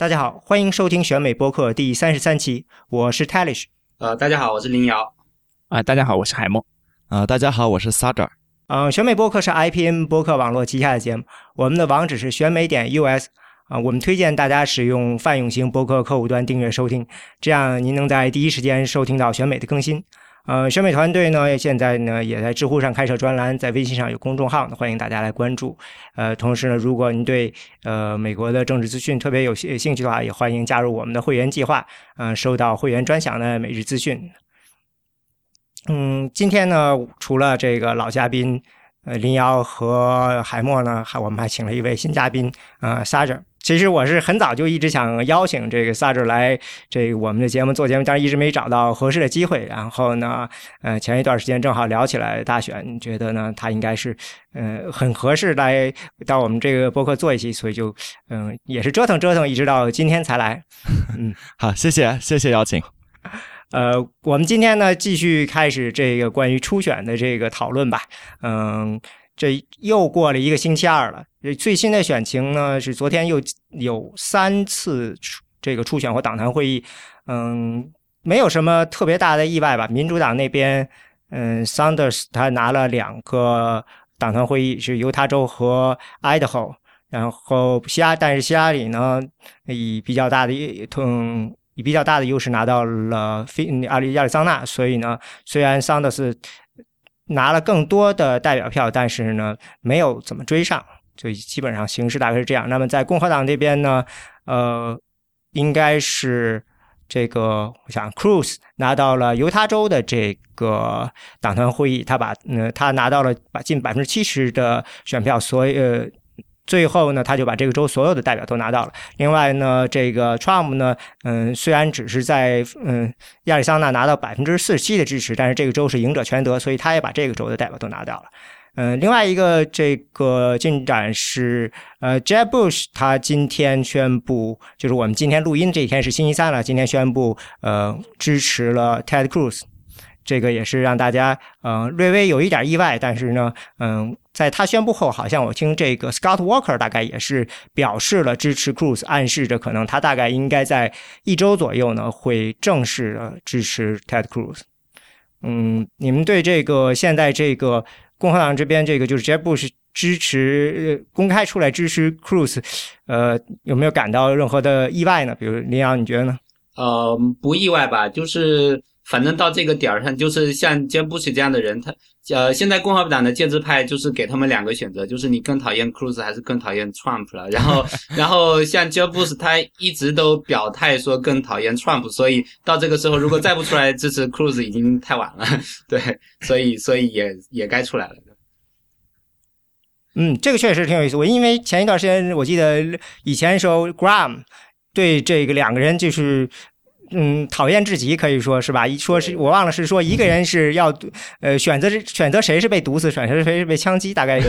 大家好，欢迎收听选美播客第三十三期，我是 Talish。呃，大家好，我是林瑶。啊，大家好，我是海默。啊，大家好，我是 Sader。嗯，选美播客是 IPN 播客网络旗下的节目，我们的网址是选美点 US。啊，我们推荐大家使用泛用型播客客户端订阅收听，这样您能在第一时间收听到选美的更新。呃，选美团队呢，现在呢也在知乎上开设专栏，在微信上有公众号，欢迎大家来关注。呃，同时呢，如果您对呃美国的政治资讯特别有兴兴趣的话，也欢迎加入我们的会员计划，嗯，收到会员专享的每日资讯。嗯，今天呢，除了这个老嘉宾呃林瑶和海默呢，还我们还请了一位新嘉宾，呃，Sager。其实我是很早就一直想邀请这个萨 r 来这我们的节目做节目，但是一直没找到合适的机会。然后呢，呃，前一段时间正好聊起来大选，觉得呢他应该是呃很合适来到我们这个播客做一期，所以就嗯也是折腾折腾，一直到今天才来。嗯，好，谢谢谢谢邀请。呃，我们今天呢继续开始这个关于初选的这个讨论吧。嗯。这又过了一个星期二了。最新的选情呢，是昨天又有三次这个初选或党团会议，嗯，没有什么特别大的意外吧。民主党那边，嗯，Sanders 他拿了两个党团会议，是犹他州和 Idaho，然后希拉，但是希拉里呢，以比较大的嗯以比较大的优势拿到了非阿里亚利桑那，所以呢，虽然 Sanders。拿了更多的代表票，但是呢，没有怎么追上，就基本上形势大概是这样。那么在共和党这边呢，呃，应该是这个，我想，Cruz 拿到了犹他州的这个党团会议，他把，呃，他拿到了把近百分之七十的选票，所以。呃。最后呢，他就把这个州所有的代表都拿到了。另外呢，这个 Trump 呢，嗯，虽然只是在嗯亚利桑那拿到百分之四十七的支持，但是这个州是赢者全得，所以他也把这个州的代表都拿掉了。嗯，另外一个这个进展是，呃，Jeb Bush 他今天宣布，就是我们今天录音这一天是星期三了，今天宣布呃支持了 Ted Cruz。这个也是让大家嗯略微有一点意外，但是呢，嗯，在他宣布后，好像我听这个 Scott Walker 大概也是表示了支持 Cruz，暗示着可能他大概应该在一周左右呢会正式的支持 Ted Cruz。嗯，你们对这个现在这个共和党这边这个就是 Jeb Bush 支持公开出来支持 Cruz，呃，有没有感到任何的意外呢？比如林阳，你觉得呢？呃，不意外吧，就是。反正到这个点儿上，就是像杰布什这样的人，他呃，现在共和党的建制派就是给他们两个选择，就是你更讨厌 Cruz 还是更讨厌 Trump 了。然后，然后像杰布什他一直都表态说更讨厌 Trump，所以到这个时候如果再不出来支持 Cruz，已经太晚了。对，所以所以也也该出来了。嗯，这个确实挺有意思。我因为前一段时间我记得以前时候 Graham 对这个两个人就是。嗯，讨厌至极，可以说是吧？一说是我忘了是说一个人是要呃选择选择谁是被毒死，选择谁是被枪击，大概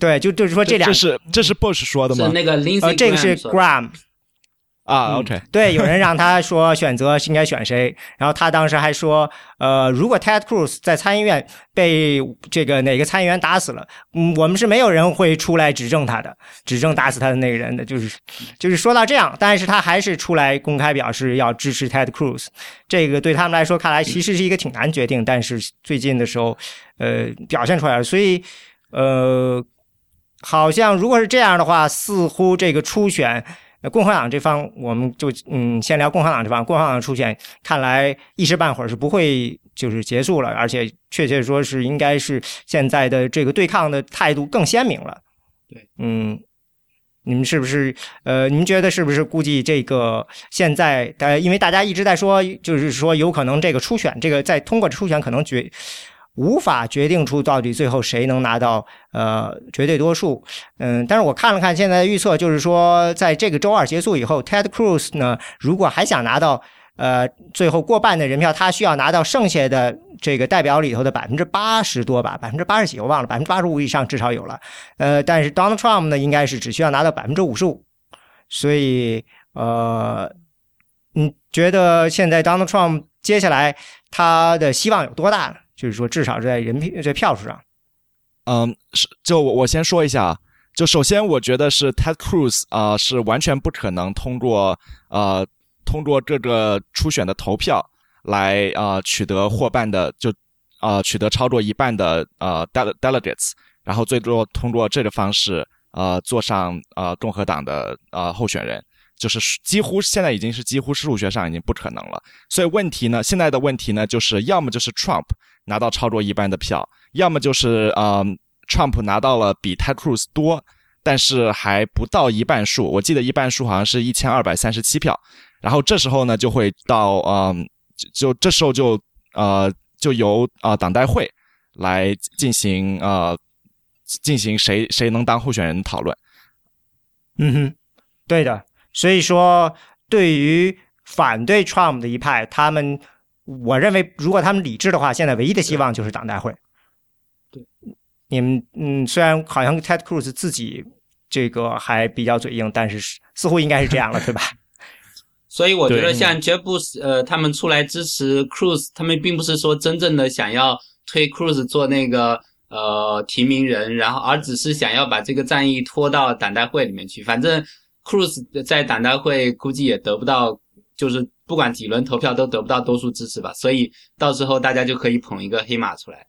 对，就就是说这俩这是这是 Bush 说的吗？是那个 Lindsey 呃，这个是 Graham。啊，OK，对，有人让他说选择应该选谁，然后他当时还说，呃，如果 Ted Cruz 在参议院被这个哪个参议员打死了，嗯，我们是没有人会出来指证他的，指证打死他的那个人的，就是就是说到这样，但是他还是出来公开表示要支持 Ted Cruz，这个对他们来说看来其实是一个挺难决定，但是最近的时候，呃，表现出来了，所以，呃，好像如果是这样的话，似乎这个初选。共和党这方，我们就嗯，先聊共和党这方。共和党出现，看来一时半会儿是不会就是结束了，而且确切说是应该是现在的这个对抗的态度更鲜明了。对，嗯，你们是不是呃，您觉得是不是估计这个现在呃，因为大家一直在说，就是说有可能这个初选，这个在通过初选可能决。无法决定出到底最后谁能拿到呃绝对多数，嗯，但是我看了看现在的预测，就是说在这个周二结束以后，Ted Cruz 呢，如果还想拿到呃最后过半的人票，他需要拿到剩下的这个代表里头的百分之八十多吧，百分之八十几我忘了，百分之八十五以上至少有了，呃，但是 Donald Trump 呢，应该是只需要拿到百分之五十五，所以呃，你觉得现在 Donald Trump 接下来他的希望有多大呢？就是说，至少是在人票在票数上，嗯，是就我我先说一下啊，就首先，我觉得是 Ted Cruz 啊、是完全不可能通过呃通过这个初选的投票来啊、呃、取得过半的，就啊、呃、取得超过一半的呃 dele delegates，然后最多通过这个方式呃坐上呃共和党的呃候选人，就是几乎现在已经是几乎数学上已经不可能了。所以问题呢，现在的问题呢，就是要么就是 Trump 拿到超过一半的票，要么就是呃。Trump 拿到了比 Ted Cruz 多，但是还不到一半数。我记得一半数好像是一千二百三十七票。然后这时候呢，就会到呃，就这时候就呃，就由啊、呃、党代会来进行呃进行谁谁能当候选人讨论。嗯哼，对的。所以说，对于反对 Trump 的一派，他们我认为，如果他们理智的话，现在唯一的希望就是党代会。对。你们嗯，虽然好像 Ted Cruz 自己这个还比较嘴硬，但是似乎应该是这样了，对吧？所以我觉得像 Jeb Bush 呃，他们出来支持 Cruz，他们并不是说真正的想要推 Cruz 做那个呃提名人，然后而只是想要把这个战役拖到党代会里面去。反正 Cruz 在党代会估计也得不到，就是不管几轮投票都得不到多数支持吧。所以到时候大家就可以捧一个黑马出来。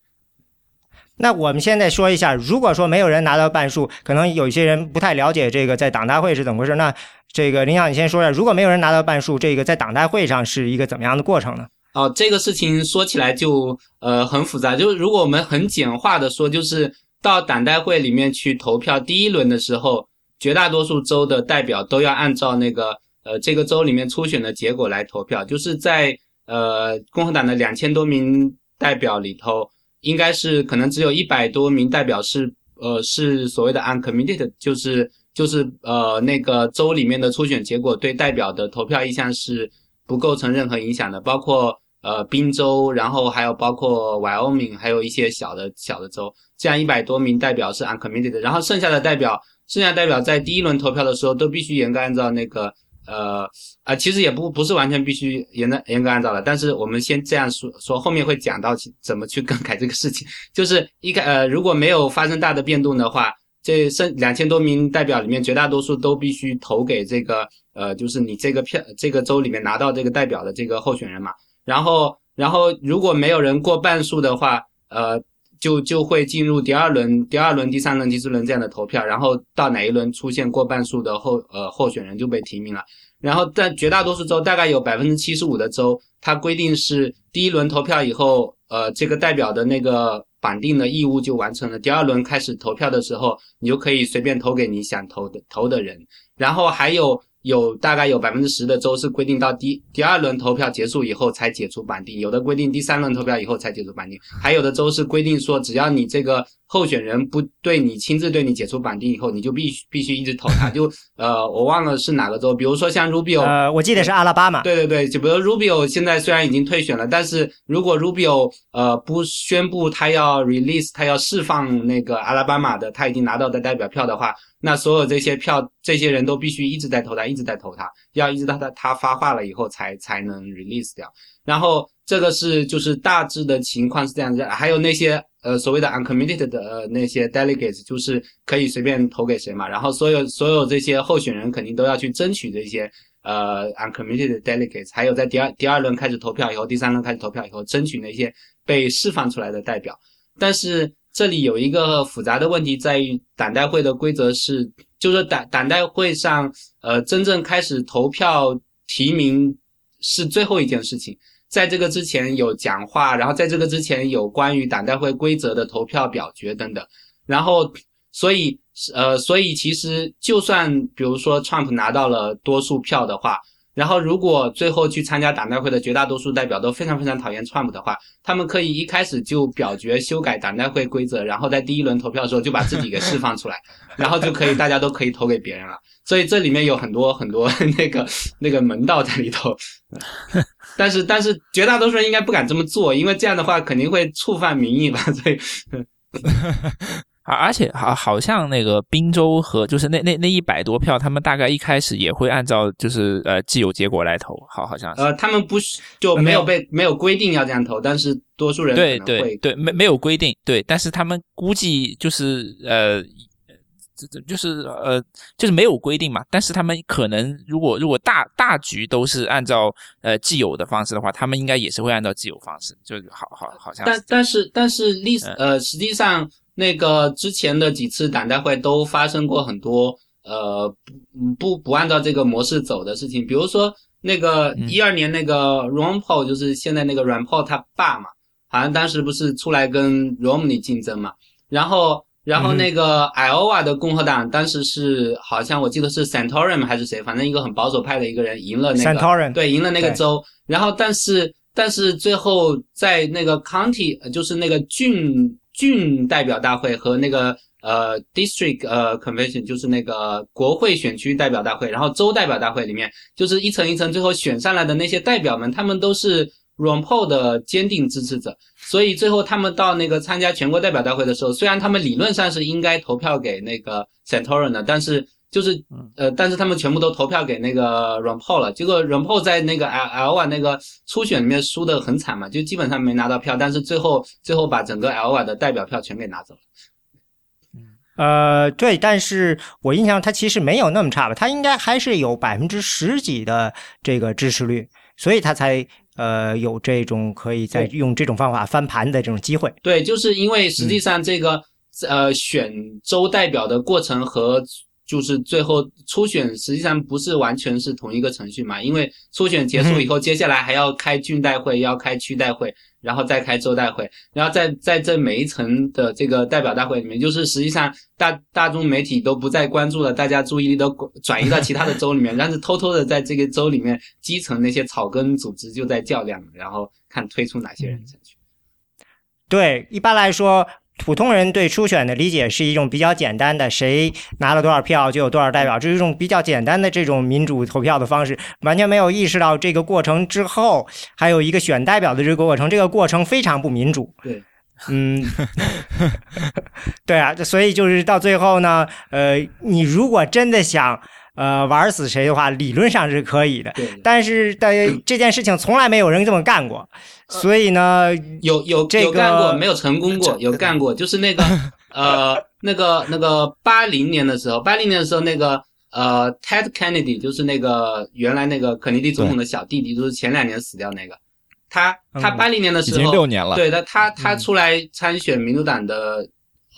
那我们现在说一下，如果说没有人拿到半数，可能有些人不太了解这个在党大会是怎么回事。那这个林想，你先说一下，如果没有人拿到半数，这个在党大会上是一个怎么样的过程呢？哦，这个事情说起来就呃很复杂。就是如果我们很简化的说，就是到党代会里面去投票，第一轮的时候，绝大多数州的代表都要按照那个呃这个州里面初选的结果来投票。就是在呃共和党的两千多名代表里头。应该是可能只有一百多名代表是呃是所谓的 uncommitted，就是就是呃那个州里面的初选结果对代表的投票意向是不构成任何影响的，包括呃宾州，然后还有包括 Wyoming，还有一些小的小的州，这样一百多名代表是 uncommitted，然后剩下的代表，剩下代表在第一轮投票的时候都必须严格按照那个。呃啊，其实也不不是完全必须严的严格按照的，但是我们先这样说说，后面会讲到怎么去更改这个事情。就是一开呃，如果没有发生大的变动的话，这剩两千多名代表里面，绝大多数都必须投给这个呃，就是你这个票这个州里面拿到这个代表的这个候选人嘛。然后然后如果没有人过半数的话，呃，就就会进入第二轮、第二轮、第三轮、第四轮这样的投票，然后到哪一轮出现过半数的候呃候选人就被提名了。然后在绝大多数州，大概有百分之七十五的州，它规定是第一轮投票以后，呃，这个代表的那个绑定的义务就完成了。第二轮开始投票的时候，你就可以随便投给你想投的投的人。然后还有有大概有百分之十的州是规定到第第二轮投票结束以后才解除绑定，有的规定第三轮投票以后才解除绑定，还有的州是规定说只要你这个候选人不对你亲自对你解除绑定以后，你就必须必须一直投他。就呃，我忘了是哪个州，比如说像 Rubio，呃，我记得是阿拉巴马。对对对，就比如 Rubio 现在虽然已经退选了，但是如果 Rubio 呃不宣布他要 release，他要释放那个阿拉巴马的他已经拿到的代表票的话，那所有这些票，这些人都必须一直在投他，一直在投他，要一直到他他发话了以后才才能 release 掉。然后这个是就是大致的情况是这样子，还有那些呃所谓的 uncommitted 的、呃、那些 delegates，就是可以随便投给谁嘛。然后所有所有这些候选人肯定都要去争取这些呃 uncommitted delegates，还有在第二第二轮开始投票以后，第三轮开始投票以后，争取那些被释放出来的代表。但是这里有一个复杂的问题在于，党代会的规则是，就是党党代会上，呃，真正开始投票提名是最后一件事情。在这个之前有讲话，然后在这个之前有关于党代会规则的投票表决等等。然后，所以，呃，所以其实就算比如说 Trump 拿到了多数票的话，然后如果最后去参加党代会的绝大多数代表都非常非常讨厌 Trump 的话，他们可以一开始就表决修改党代会规则，然后在第一轮投票的时候就把自己给释放出来，然后就可以大家都可以投给别人了。所以这里面有很多很多 那个那个门道在里头。但是但是绝大多数人应该不敢这么做，因为这样的话肯定会触犯民意吧。所以，而 而且好好像那个滨州和就是那那那一百多票，他们大概一开始也会按照就是呃既有结果来投，好好像是。呃，他们不是就没有被没有规定要这样投，但是多数人对对对没没有规定对，但是他们估计就是呃这这就是呃，就是没有规定嘛。但是他们可能如果如果大大局都是按照呃既有的方式的话，他们应该也是会按照既有方式，就好好好像。但但是但是历史呃，实际上那个之前的几次党代会都发生过很多呃不不不按照这个模式走的事情，比如说那个一二年那个 Ron Paul 就是现在那个 Ron Paul 他爸嘛，好像当时不是出来跟 Romney 竞争嘛，然后。然后那个 Iowa 的共和党当时是好像我记得是 Santorum 还是谁，反正一个很保守派的一个人赢了那个 Santorum，对，赢了那个州。然后但是但是最后在那个 county 就是那个郡郡代表大会和那个呃 district 呃 convention 就是那个国会选区代表大会，然后州代表大会里面就是一层一层最后选上来的那些代表们，他们都是。Paul 的坚定支持者，所以最后他们到那个参加全国代表大会的时候，虽然他们理论上是应该投票给那个 Santorum 的，但是就是呃，但是他们全部都投票给那个 Ron Paul 了。结果 Ron Paul 在那个 L L 那个初选里面输的很惨嘛，就基本上没拿到票，但是最后最后把整个 L 的代表票全给拿走了。呃，对，但是我印象他其实没有那么差吧，他应该还是有百分之十几的这个支持率，所以他才。呃，有这种可以再用这种方法翻盘的这种机会。对，就是因为实际上这个呃选州代表的过程和就是最后初选实际上不是完全是同一个程序嘛，因为初选结束以后，接下来还要开郡代会，要开区代会。然后再开州代会，然后在在这每一层的这个代表大会里面，就是实际上大大众媒体都不再关注了，大家注意力都转移到其他的州里面，但是偷偷的在这个州里面基层那些草根组织就在较量，然后看推出哪些人上去。对，一般来说。普通人对初选的理解是一种比较简单的，谁拿了多少票就有多少代表，这是一种比较简单的这种民主投票的方式，完全没有意识到这个过程之后还有一个选代表的这个过程，这个过程非常不民主。对，嗯，对啊，所以就是到最后呢，呃，你如果真的想。呃，玩死谁的话，理论上是可以的，但是的这件事情从来没有人这么干过，所以呢，有有有干过，没有成功过，有干过，就是那个 呃，那个那个八零年的时候，八零年的时候，那个呃，Ted Kennedy 就是那个原来那个肯尼迪总统的小弟弟，就是前两年死掉那个，他他八零年的时候，已经六年了，对的，他他出来参选民主党的。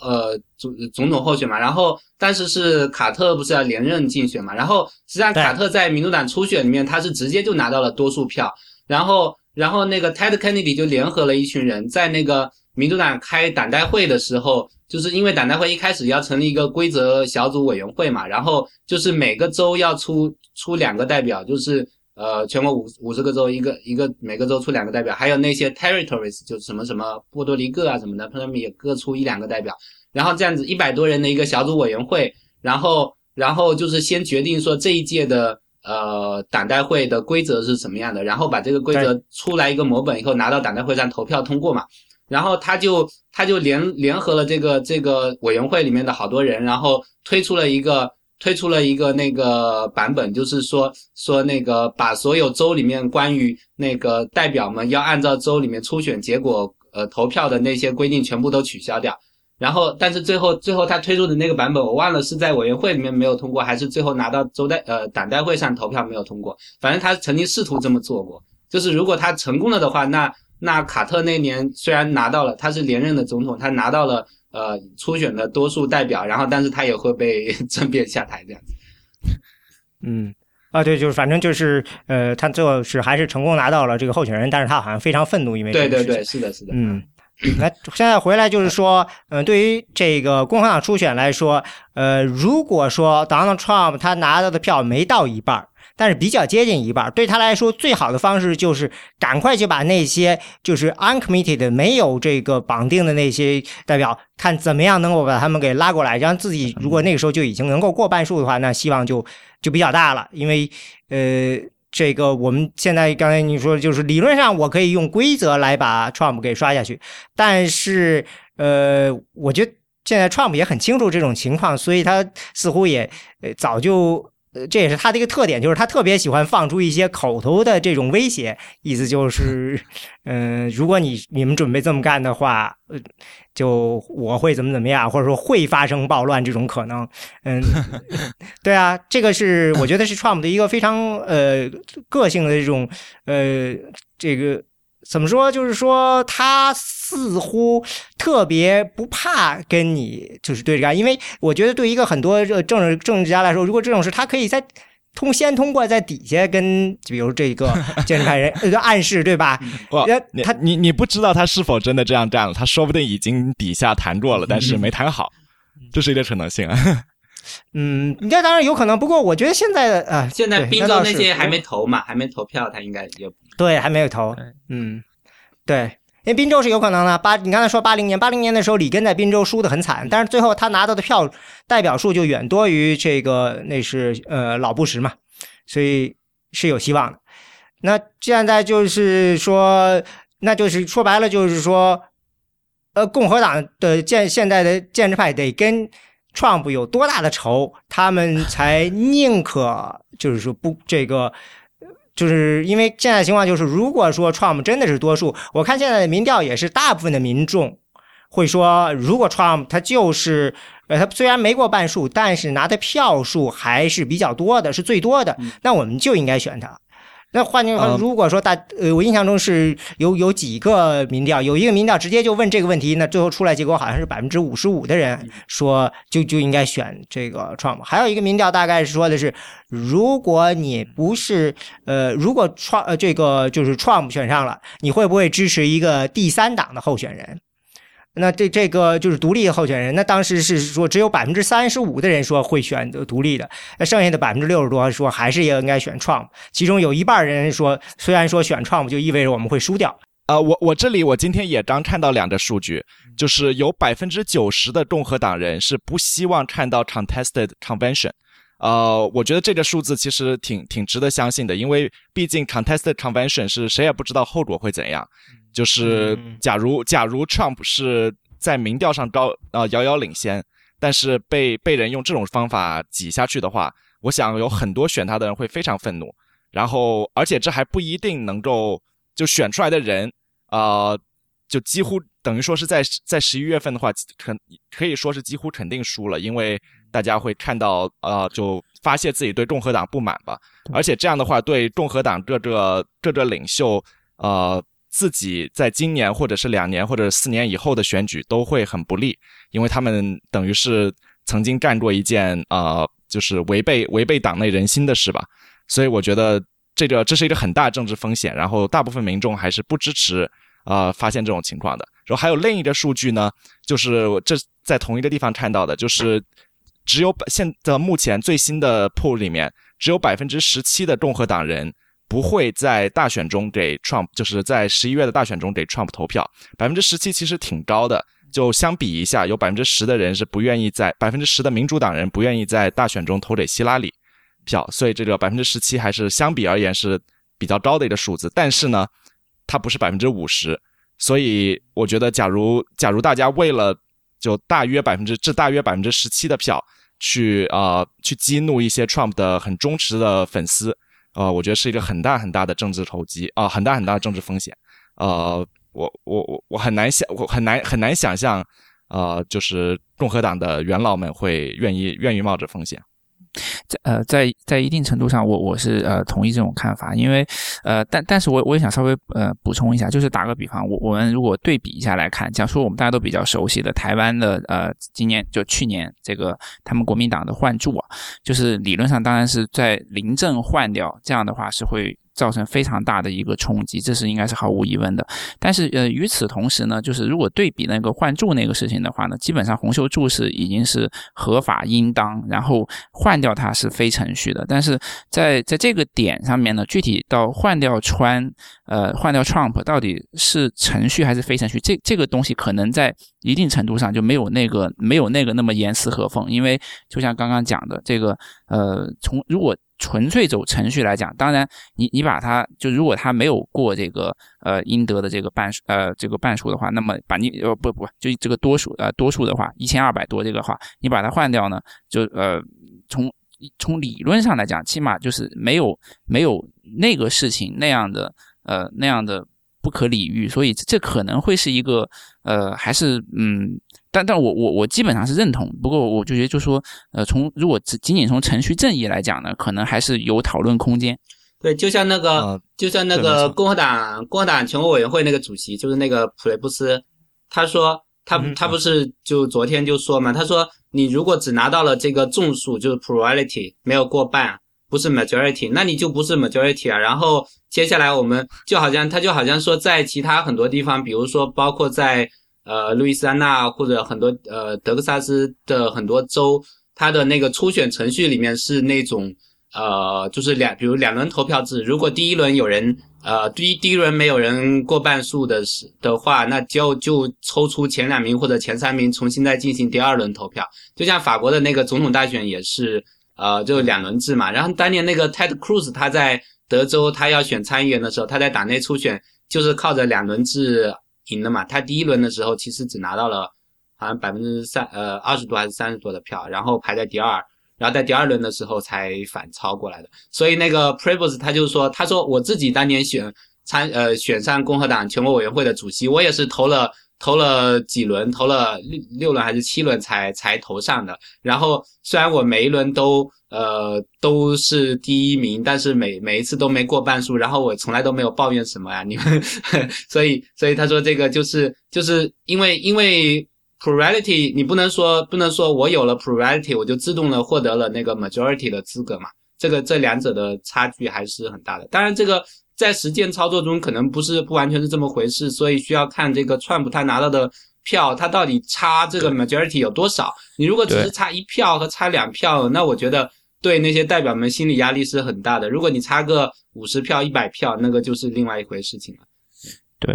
呃，总总统候选嘛，然后当时是卡特不是要连任竞选嘛，然后实际上卡特在民主党初选里面，他是直接就拿到了多数票，然后然后那个 Ted Kennedy 就联合了一群人，在那个民主党开党代会的时候，就是因为党代会一开始要成立一个规则小组委员会嘛，然后就是每个州要出出两个代表，就是呃全国五五十个州一个一个每个州出两个代表，还有那些 territories 就什么什么波多黎各啊什么的，他们也各出一两个代表。然后这样子一百多人的一个小组委员会，然后然后就是先决定说这一届的呃党代会的规则是什么样的，然后把这个规则出来一个模本以后拿到党代会上投票通过嘛。然后他就他就联联合了这个这个委员会里面的好多人，然后推出了一个推出了一个那个版本，就是说说那个把所有州里面关于那个代表们要按照州里面初选结果呃投票的那些规定全部都取消掉。然后，但是最后，最后他推出的那个版本，我忘了是在委员会里面没有通过，还是最后拿到州代呃党代会上投票没有通过。反正他曾经试图这么做过，就是如果他成功了的话，那那卡特那年虽然拿到了，他是连任的总统，他拿到了呃初选的多数代表，然后但是他也会被 政变下台这样子。嗯，啊对，就是反正就是呃，他最后是还是成功拿到了这个候选人，但是他好像非常愤怒，因为对对对，是的，是的，嗯。那现在回来就是说，嗯，对于这个共和党初选来说，呃，如果说 Donald Trump 他拿到的票没到一半，但是比较接近一半，对他来说最好的方式就是赶快就把那些就是 uncommitted 没有这个绑定的那些代表，看怎么样能够把他们给拉过来，让自己如果那个时候就已经能够过半数的话，那希望就就比较大了，因为呃。这个我们现在刚才你说，就是理论上我可以用规则来把 Trump 给刷下去，但是呃，我觉得现在 Trump 也很清楚这种情况，所以他似乎也早就呃，这也是他的一个特点，就是他特别喜欢放出一些口头的这种威胁，意思就是，嗯，如果你你们准备这么干的话，呃，就我会怎么怎么样，或者说会发生暴乱这种可能。嗯，对啊，这个是我觉得是 Trump 的一个非常呃个性的这种呃这个。怎么说？就是说，他似乎特别不怕跟你就是对着干，因为我觉得对一个很多政治政治家来说，如果这种事，他可以在通先通过在底下跟，比如这个 建制派人呃暗示，对吧？他你你不知道他是否真的这样干了，他说不定已经底下谈过了，但是没谈好，这是一个可能性啊。嗯，那当然有可能，不过我觉得现在的啊，现在宾州那些还没投嘛，还没投票，他应该也对，还没有投。嗯，对，因为宾州是有可能的。八，你刚才说八零年，八零年的时候，里根在宾州输的很惨，但是最后他拿到的票代表数就远多于这个，那是呃老布什嘛，所以是有希望的。那现在就是说，那就是说白了，就是说，呃，共和党的建现在的建制派得跟。Trump 有多大的仇，他们才宁可就是说不这个，就是因为现在情况就是，如果说 Trump 真的是多数，我看现在的民调也是大部分的民众会说，如果 Trump 他就是呃他虽然没过半数，但是拿的票数还是比较多的，是最多的，那我们就应该选他。那换句话说，如果说大呃，我印象中是有有几个民调，有一个民调直接就问这个问题，那最后出来结果好像是百分之五十五的人说就就应该选这个 Trump，还有一个民调大概是说的是，如果你不是呃，如果 Trump 呃这个就是 Trump 选上了，你会不会支持一个第三党的候选人？那这这个就是独立候选人，那当时是说只有百分之三十五的人说会选择独立的，那剩下的百分之六十多说还是应该选 Trump，其中有一半人说，虽然说选 Trump 就意味着我们会输掉。啊，我我这里我今天也刚看到两个数据，就是有百分之九十的共和党人是不希望看到 contested convention，呃，我觉得这个数字其实挺挺值得相信的，因为毕竟 contested convention 是谁也不知道后果会怎样。就是假如假如 Trump 是在民调上高呃遥遥领先，但是被被人用这种方法挤下去的话，我想有很多选他的人会非常愤怒。然后，而且这还不一定能够就选出来的人，呃，就几乎等于说是在在十一月份的话，肯可以说是几乎肯定输了，因为大家会看到呃，就发泄自己对共和党不满吧。而且这样的话，对共和党各个各个领袖呃。自己在今年或者是两年或者四年以后的选举都会很不利，因为他们等于是曾经干过一件啊，就是违背违背党内人心的事吧。所以我觉得这个这是一个很大政治风险。然后大部分民众还是不支持啊发现这种情况的。然后还有另一个数据呢，就是这在同一个地方看到的，就是只有百现的目前最新的 poll 里面，只有百分之十七的共和党人。不会在大选中给 Trump，就是在十一月的大选中给 Trump 投票，百分之十七其实挺高的。就相比一下，有百分之十的人是不愿意在百分之十的民主党人不愿意在大选中投给希拉里票，所以这个百分之十七还是相比而言是比较高的一个数字。但是呢，它不是百分之五十，所以我觉得，假如假如大家为了就大约百分之这大约百分之十七的票去啊去激怒一些 Trump 的很忠实的粉丝。呃，我觉得是一个很大很大的政治投机啊，很大很大的政治风险。呃，我我我我很难想，我很难很难想象，呃，就是共和党的元老们会愿意愿意冒着风险。在呃，在在一定程度上，我我是呃同意这种看法，因为呃，但但是我我也想稍微呃补充一下，就是打个比方，我我们如果对比一下来看，假如说我们大家都比较熟悉的台湾的呃，今年就去年这个他们国民党的换柱啊，就是理论上当然是在临阵换掉，这样的话是会。造成非常大的一个冲击，这是应该是毫无疑问的。但是，呃，与此同时呢，就是如果对比那个换柱那个事情的话呢，基本上红袖柱是已经是合法应当，然后换掉它是非程序的。但是在在这个点上面呢，具体到换掉川，呃，换掉 Trump 到底是程序还是非程序，这这个东西可能在一定程度上就没有那个没有那个那么严丝合缝，因为就像刚刚讲的这个，呃，从如果。纯粹走程序来讲，当然，你你把它就如果他没有过这个呃应得的这个半数呃这个半数的话，那么把你呃不不就这个多数呃多数的话一千二百多这个话，你把它换掉呢，就呃从从理论上来讲，起码就是没有没有那个事情那样的呃那样的不可理喻，所以这可能会是一个呃还是嗯，但但我我我基本上是认同，不过我就觉得就说呃从如果只仅仅从程序正义来讲呢，可能还是有讨论空间。对，就像那个，呃就像那个共和党共和党全国委员会那个主席，就是那个普雷布斯，他说他嗯他不是就昨天就说嘛，他说你如果只拿到了这个众数，就是 plurality 没有过半，不是 majority，那你就不是 majority 啊。然后接下来我们就好像他就好像说，在其他很多地方，比如说包括在呃路易斯安那或者很多呃德克萨斯的很多州，它的那个初选程序里面是那种。呃，就是两，比如两轮投票制，如果第一轮有人，呃，第一第一轮没有人过半数的是的话，那就就抽出前两名或者前三名，重新再进行第二轮投票。就像法国的那个总统大选也是，呃，就两轮制嘛。然后当年那个 Ted Cruz 他在德州他要选参议员的时候，他在党内初选就是靠着两轮制赢的嘛。他第一轮的时候其实只拿到了好像百分之三呃二十多还是三十多的票，然后排在第二。然后在第二轮的时候才反超过来的，所以那个 Prevost 他就说，他说我自己当年选参呃选上共和党全国委员会的主席，我也是投了投了几轮，投了六六轮还是七轮才才投上的。然后虽然我每一轮都呃都是第一名，但是每每一次都没过半数，然后我从来都没有抱怨什么呀，你们，所以所以他说这个就是就是因为因为。plurality，你不能说不能说我有了 plurality，我就自动的获得了那个 majority 的资格嘛？这个这两者的差距还是很大的。当然，这个在实践操作中可能不是不完全是这么回事，所以需要看这个 Trump 他拿到的票，他到底差这个 majority 有多少。你如果只是差一票和差两票，那我觉得对那些代表们心理压力是很大的。如果你差个五十票、一百票，那个就是另外一回事情了。对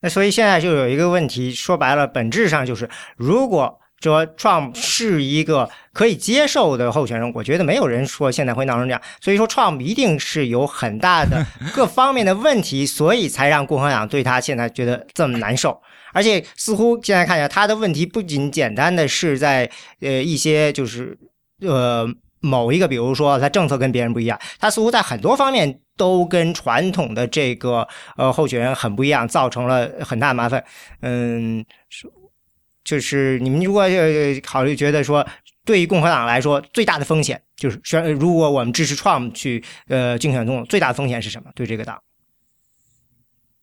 那所以现在就有一个问题，说白了，本质上就是，如果说 Trump 是一个可以接受的候选人，我觉得没有人说现在会闹成这样。所以说，Trump 一定是有很大的各方面的问题，所以才让共和党对他现在觉得这么难受。而且似乎现在看起来，他的问题不仅简单的是在呃一些就是呃某一个，比如说他政策跟别人不一样，他似乎在很多方面都跟传统的这个呃候选人很不一样，造成了很大麻烦。嗯，是就是你们如果考虑觉得说，对于共和党来说，最大的风险就是选，如果我们支持 Trump 去呃竞选总统，最大的风险是什么？对这个党，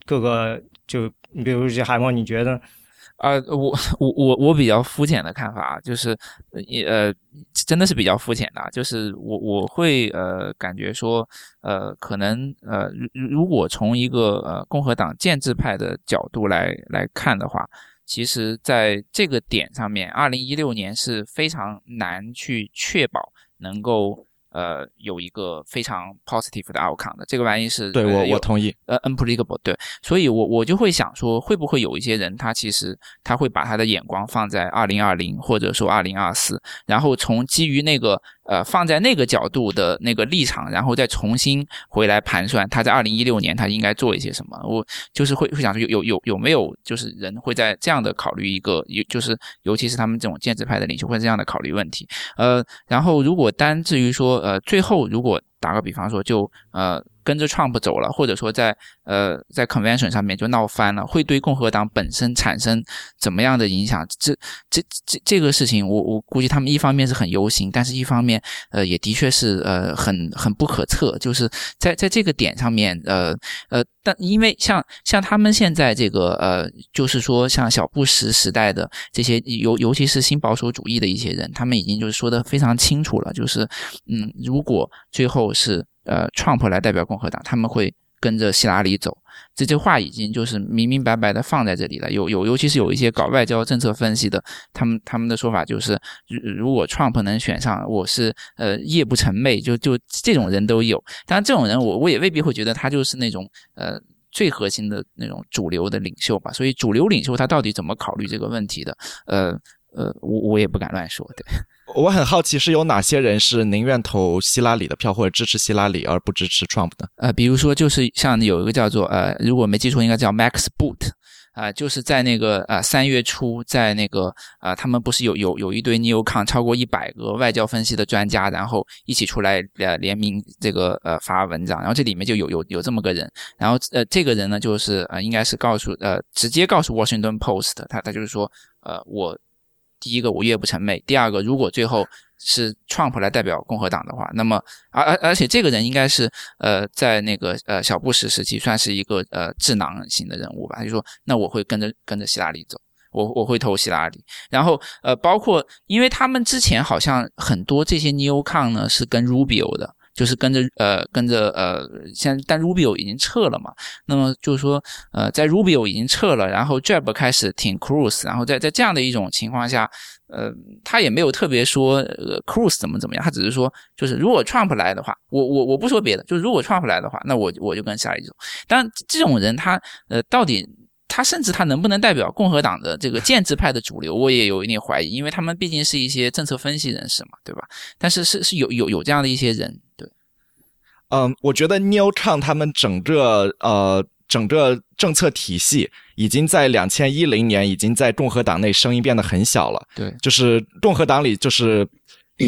各个就你比如这海默，你觉得？啊、我我我我比较肤浅的看法啊，就是呃也呃，真的是比较肤浅的，就是我我会呃感觉说呃可能呃如如果从一个呃共和党建制派的角度来来看的话，其实在这个点上面，二零一六年是非常难去确保能够呃有一个非常 positive 的 outcome 的，这个玩意是对我我同意。呃，unpredictable，对，所以我我就会想说，会不会有一些人，他其实他会把他的眼光放在二零二零或者说二零二四，然后从基于那个呃放在那个角度的那个立场，然后再重新回来盘算他在二零一六年他应该做一些什么。我就是会会想说有有有有没有就是人会在这样的考虑一个，有就是尤其是他们这种建制派的领袖会这样的考虑问题。呃，然后如果单至于说呃最后如果打个比方说就呃跟着 Trump 走了，或者说在呃在 convention 上面就闹翻了，会对共和党本身产生怎么样的影响？这这这这个事情我，我估计他们一方面是很忧心，但是一方面呃也的确是呃很很不可测，就是在在这个点上面呃呃，但因为像像他们现在这个呃就是说像小布什时代的这些尤尤其是新保守主义的一些人，他们已经就是说的非常清楚了，就是嗯如果最后是呃，Trump 来代表共和党，他们会跟着希拉里走。这句话已经就是明明白白的放在这里了。有有，尤其是有一些搞外交政策分析的，他们他们的说法就是，如如果 Trump 能选上，我是呃夜不成寐，就就这种人都有。当然，这种人我我也未必会觉得他就是那种呃最核心的那种主流的领袖吧。所以，主流领袖他到底怎么考虑这个问题的？呃呃，我我也不敢乱说。对。我很好奇，是有哪些人是宁愿投希拉里的票或者支持希拉里而不支持 Trump 的？呃，比如说就是像有一个叫做呃，如果没记错，应该叫 Max Boot，啊，就是在那个呃三月初，在那个啊，他们不是有有有一堆 NewCon 超过一百个外交分析的专家，然后一起出来呃联名这个呃发文章，然后这里面就有有有这么个人，然后呃这个人呢就是呃应该是告诉呃直接告诉 Washington Post，他他就是说呃我第一个我岳不成妹，第二个如果最后。是 Trump 来代表共和党的话，那么而而而且这个人应该是呃在那个呃小布什时期算是一个呃智囊型的人物吧，他就说那我会跟着跟着希拉里走，我我会投希拉里，然后呃包括因为他们之前好像很多这些 Newcon 呢是跟 Rubio 的。就是跟着呃跟着呃，现在但 Rubio 已经撤了嘛，那么就是说呃在 Rubio 已经撤了，然后 Jeb 开始挺 Cruz，然后在在这样的一种情况下，呃他也没有特别说呃 Cruz 怎么怎么样，他只是说就是如果 Trump 来的话，我我我不说别的，就是如果 Trump 来的话，那我我就跟下一种。但这种人他呃到底。他甚至他能不能代表共和党的这个建制派的主流，我也有一点怀疑，因为他们毕竟是一些政策分析人士嘛，对吧？但是是是有有有这样的一些人，嗯，我觉得 Neil Chang 他们整个呃整个政策体系已经在两千一零年已经在共和党内声音变得很小了。对，就是共和党里就是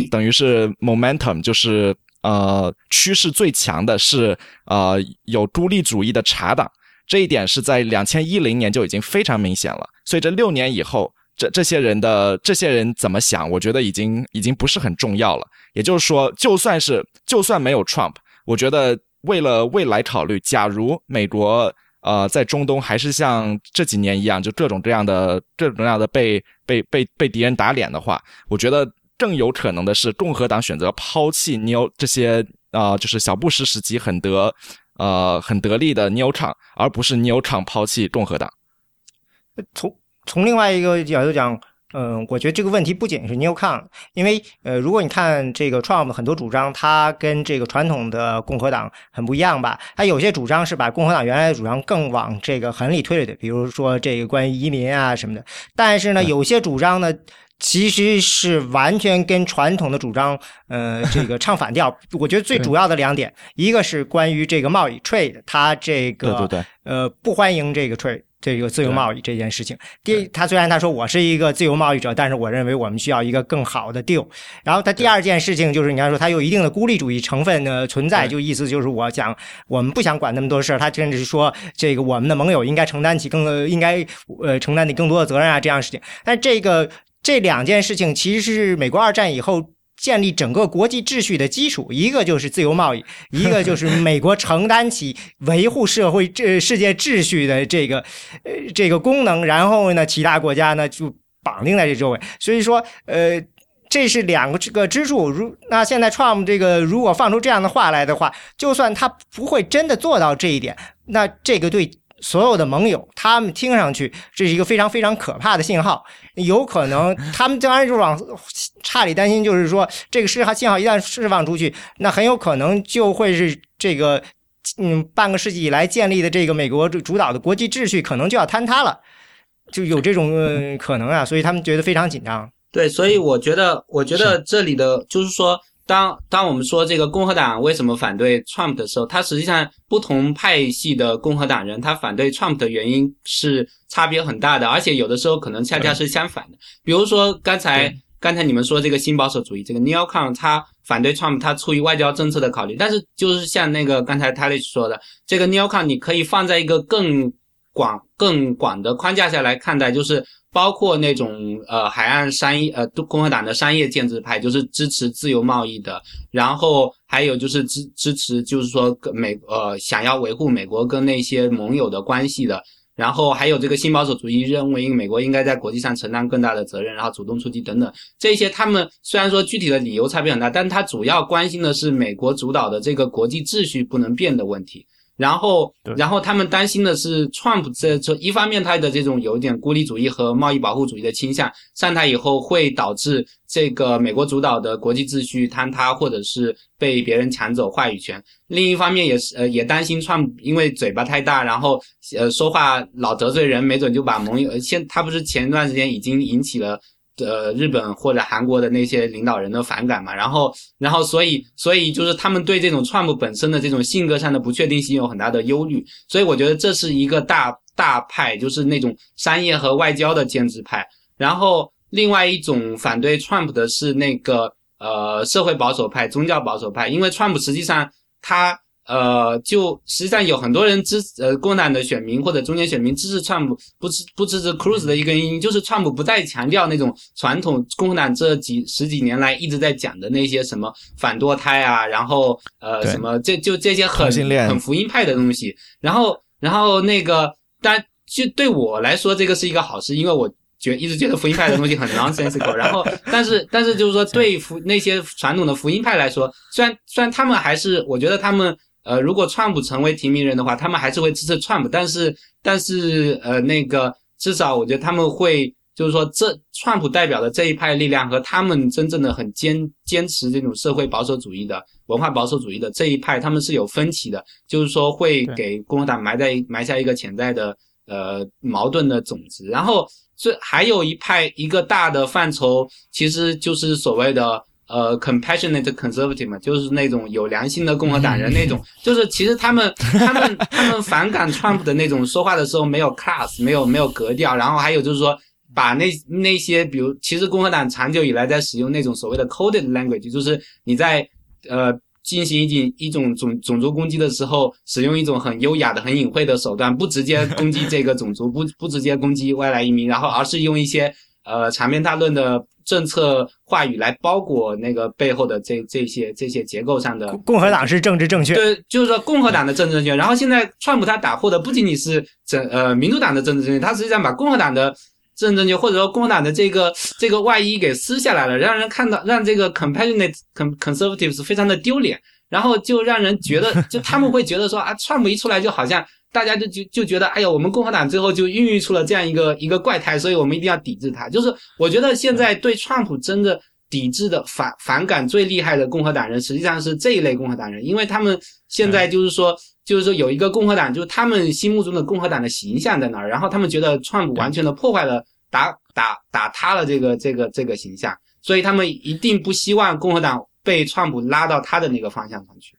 等于是 momentum，就是呃趋势最强的是呃有孤立主义的茶党。这一点是在两千一零年就已经非常明显了，所以这六年以后，这这些人的这些人怎么想，我觉得已经已经不是很重要了。也就是说，就算是就算没有 Trump，我觉得为了未来考虑，假如美国呃在中东还是像这几年一样，就各种各样的各种各样的被被被被敌人打脸的话，我觉得更有可能的是共和党选择抛弃 New 这些啊，就是小布什时期很得。呃，很得力的 New 厂，而不是 New 厂抛弃共和党。从从另外一个角度讲，嗯，我觉得这个问题不仅是 New Con，，因为呃，如果你看这个 Trump 很多主张，他跟这个传统的共和党很不一样吧？他有些主张是把共和党原来的主张更往这个狠里推了推，比如说这个关于移民啊什么的。但是呢，有些主张呢。其实是完全跟传统的主张，呃，这个唱反调。我觉得最主要的两点，一个是关于这个贸易 trade，他这个呃不欢迎这个 trade 这个自由贸易这件事情。第，他虽然他说我是一个自由贸易者，但是我认为我们需要一个更好的 deal。然后他第二件事情就是，你要说他有一定的孤立主义成分的存在，就意思就是我讲我们不想管那么多事儿，他甚至是说这个我们的盟友应该承担起更应该呃承担起更多的责任啊这样事情。但这个。这两件事情其实是美国二战以后建立整个国际秩序的基础，一个就是自由贸易，一个就是美国承担起维护社会这世界秩序的这个呃这个功能，然后呢，其他国家呢就绑定在这周围。所以说，呃，这是两个这个支柱。如那现在 Trump 这个如果放出这样的话来的话，就算他不会真的做到这一点，那这个对。所有的盟友，他们听上去这是一个非常非常可怕的信号，有可能 他们当然就往差里担心，就是说这个信号信号一旦释放出去，那很有可能就会是这个嗯半个世纪以来建立的这个美国主导的国际秩序可能就要坍塌了，就有这种可能啊，所以他们觉得非常紧张。对，所以我觉得，我觉得这里的就是说。当当我们说这个共和党为什么反对 Trump 的时候，他实际上不同派系的共和党人他反对 Trump 的原因是差别很大的，而且有的时候可能恰恰是相反的。比如说刚才刚才你们说这个新保守主义，这个 Neil Kang 他反对 Trump，他出于外交政策的考虑。但是就是像那个刚才 t a l i s 说的，这个 Neil Kang 你可以放在一个更广更广的框架下来看待，就是。包括那种呃海岸商业呃共和党的商业建制派，就是支持自由贸易的，然后还有就是支支持就是说美呃想要维护美国跟那些盟友的关系的，然后还有这个新保守主义认为美国应该在国际上承担更大的责任，然后主动出击等等这些，他们虽然说具体的理由差别很大，但他主要关心的是美国主导的这个国际秩序不能变的问题。然后，然后他们担心的是，Trump 这这一方面他的这种有点孤立主义和贸易保护主义的倾向上台以后，会导致这个美国主导的国际秩序坍塌，或者是被别人抢走话语权。另一方面也是呃也担心 Trump 因为嘴巴太大，然后呃说话老得罪人，没准就把盟友。现他不是前段时间已经引起了呃日本或者韩国的那些领导人的反感嘛，然后然后所以所以就是他们对这种川普本身的这种性格上的不确定性有很大的忧虑，所以我觉得这是一个大大派，就是那种商业和外交的建制派。然后另外一种反对 Trump 的是那个呃社会保守派、宗教保守派，因为 Trump 实际上他。呃，就实际上有很多人支呃共党的选民或者中间选民支持川普，不支不支持 Cruz 的一个原因，就是川普不再强调那种传统共和党这几十几年来一直在讲的那些什么反堕胎啊，然后呃什么这就这些很很福音派的东西。然后然后那个，但就对我来说，这个是一个好事，因为我觉一直觉得福音派的东西很 nonsensical。然后，但是但是就是说，对福那些传统的福音派来说，虽然虽然他们还是，我觉得他们。呃，如果川普成为提名人的话，他们还是会支持川普，但是，但是，呃，那个至少我觉得他们会，就是说，这川普代表的这一派力量和他们真正的很坚坚持这种社会保守主义的文化保守主义的这一派，他们是有分歧的，就是说会给共和党埋在埋下一个潜在的呃矛盾的种子。然后，这还有一派一个大的范畴，其实就是所谓的。呃，compassionate conservative 嘛，就是那种有良心的共和党人那种，就是其实他们他们他们反感 Trump 的那种说话的时候没有 class，没有没有格调，然后还有就是说把那那些比如，其实共和党长久以来在使用那种所谓的 coded language，就是你在呃进行一种一种种种族攻击的时候，使用一种很优雅的、很隐晦的手段，不直接攻击这个种族，不不直接攻击外来移民，然后而是用一些呃长篇大论的。政策话语来包裹那个背后的这这些这些结构上的。共和党是政治正确，对，就是说共和党的政治正确。然后现在川普他打破的不仅仅是整呃民主党的政治正确，他实际上把共和党的政治正确或者说共和党的这个这个外衣给撕下来了，让人看到让这个 compassionate conservatives 非常的丢脸，然后就让人觉得就他们会觉得说啊，川普一出来就好像。大家就就就觉得，哎呀，我们共和党最后就孕育出了这样一个一个怪胎，所以我们一定要抵制他。就是我觉得现在对川普真的抵制的反反感最厉害的共和党人，实际上是这一类共和党人，因为他们现在就是说，就是说有一个共和党，就是他们心目中的共和党的形象在那儿，然后他们觉得川普完全的破坏了打打打塌了这个这个这个形象，所以他们一定不希望共和党被川普拉到他的那个方向上去。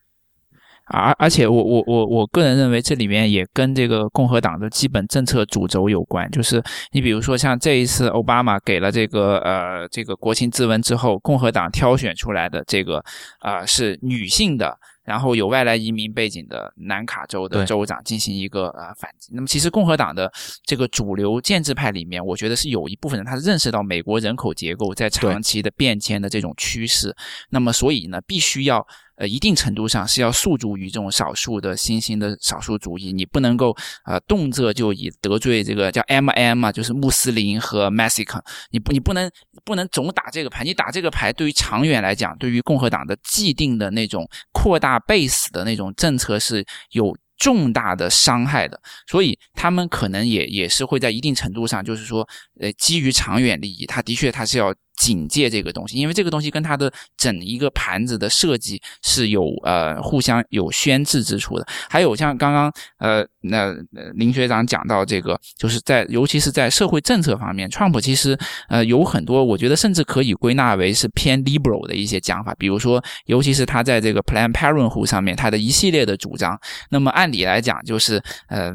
而而且我我我我个人认为这里面也跟这个共和党的基本政策主轴有关，就是你比如说像这一次奥巴马给了这个呃这个国情咨文之后，共和党挑选出来的这个啊是女性的，然后有外来移民背景的南卡州的州长进行一个呃反击。那么其实共和党的这个主流建制派里面，我觉得是有一部分人他认识到美国人口结构在长期的变迁的这种趋势，那么所以呢必须要。呃，一定程度上是要诉诸于这种少数的新兴的少数主义，你不能够呃动辄就以得罪这个叫 M M 嘛，就是穆斯林和 Mexican，你不你不能不能总打这个牌，你打这个牌对于长远来讲，对于共和党的既定的那种扩大 base 的那种政策是有重大的伤害的，所以他们可能也也是会在一定程度上，就是说，呃，基于长远利益，他的确他是要。警戒这个东西，因为这个东西跟它的整一个盘子的设计是有呃互相有宣制之处的。还有像刚刚呃那林学长讲到这个，就是在尤其是在社会政策方面，川普其实呃有很多，我觉得甚至可以归纳为是偏 liberal 的一些讲法。比如说，尤其是他在这个 Plan Parenthood 上面，他的一系列的主张，那么按理来讲，就是呃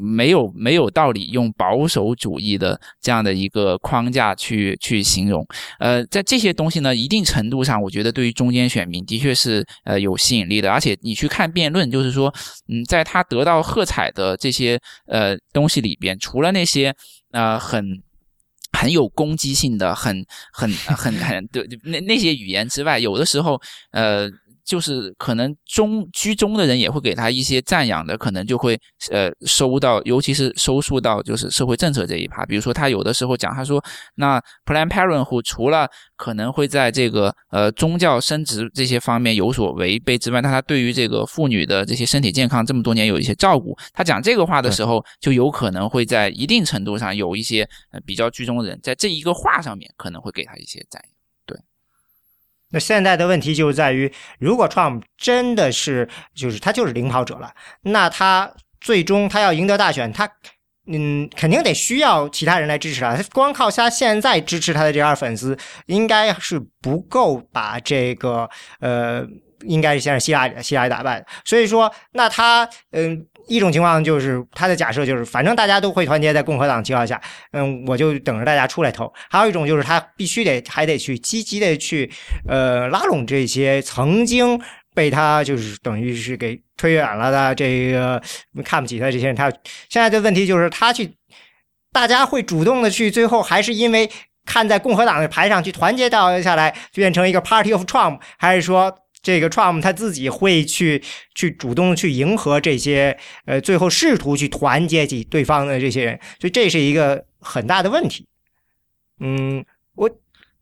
没有没有道理用保守主义的这样的一个框架去去形容。呃，在这些东西呢，一定程度上，我觉得对于中间选民的确是呃有吸引力的。而且你去看辩论，就是说，嗯，在他得到喝彩的这些呃东西里边，除了那些呃很很有攻击性的、很很很很对那那些语言之外，有的时候呃。就是可能中居中的人也会给他一些赞扬的，可能就会呃收到，尤其是收束到就是社会政策这一趴。比如说他有的时候讲，他说那 Plan Parenthood 除了可能会在这个呃宗教生殖这些方面有所违背之外，那他对于这个妇女的这些身体健康这么多年有一些照顾。他讲这个话的时候，就有可能会在一定程度上有一些呃比较居中的人在这一个话上面可能会给他一些赞扬。那现在的问题就在于，如果 Trump 真的是就是他就是领跑者了，那他最终他要赢得大选，他嗯，肯定得需要其他人来支持他。他光靠他现在支持他的这二粉丝，应该是不够把这个呃，应该是先是希拉里希拉里打败的。所以说，那他嗯。一种情况就是他的假设就是，反正大家都会团结在共和党情况下，嗯，我就等着大家出来投。还有一种就是他必须得还得去积极的去，呃，拉拢这些曾经被他就是等于是给推远了的这个看不起他这些人。他现在的问题就是他去，大家会主动的去，最后还是因为看在共和党的牌上去团结到下来，就变成一个 Party of Trump，还是说？这个 Trump 他自己会去去主动去迎合这些，呃，最后试图去团结起对方的这些人，所以这是一个很大的问题。嗯，我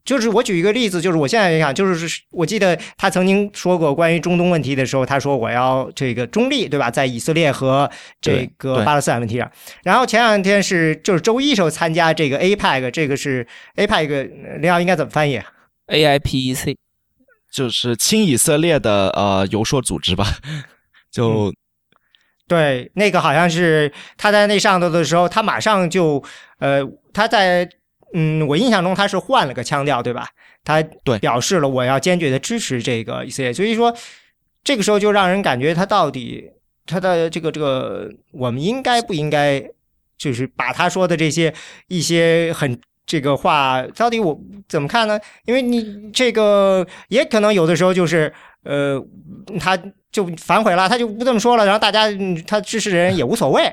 就是我举一个例子，就是我现在想，就是我记得他曾经说过关于中东问题的时候，他说我要这个中立，对吧？在以色列和这个巴勒斯坦问题上。然后前两天是就是周一时候参加这个 APEC，这个是 APEC，林奥应该怎么翻译？AIPEC。就是亲以色列的呃游说组织吧，就对那个好像是他在那上头的时候，他马上就呃他在嗯我印象中他是换了个腔调对吧？他对表示了我要坚决的支持这个以色列，所以说这个时候就让人感觉他到底他的这个这个我们应该不应该就是把他说的这些一些很。这个话到底我怎么看呢？因为你这个也可能有的时候就是，呃，他就反悔了，他就不这么说了，然后大家他支持人也无所谓。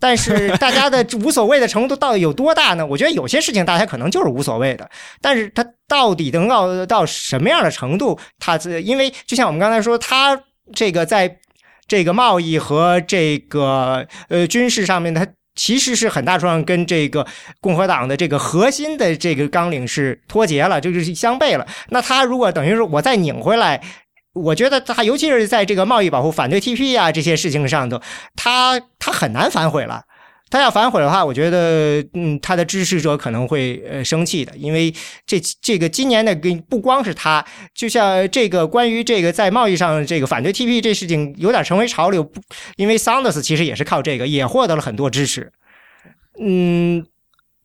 但是大家的无所谓的程度到底有多大呢？我觉得有些事情大家可能就是无所谓的，但是他到底能到到什么样的程度？他因为就像我们刚才说，他这个在这个贸易和这个呃军事上面，他。其实是很大程度上跟这个共和党的这个核心的这个纲领是脱节了，就是相悖了。那他如果等于说我再拧回来，我觉得他尤其是在这个贸易保护、反对 TP 啊这些事情上头，他他很难反悔了。他要反悔的话，我觉得，嗯，他的支持者可能会呃生气的，因为这这个今年的跟不光是他，就像这个关于这个在贸易上这个反对 TP 这事情有点成为潮流，因为 Sanders 其实也是靠这个也获得了很多支持，嗯，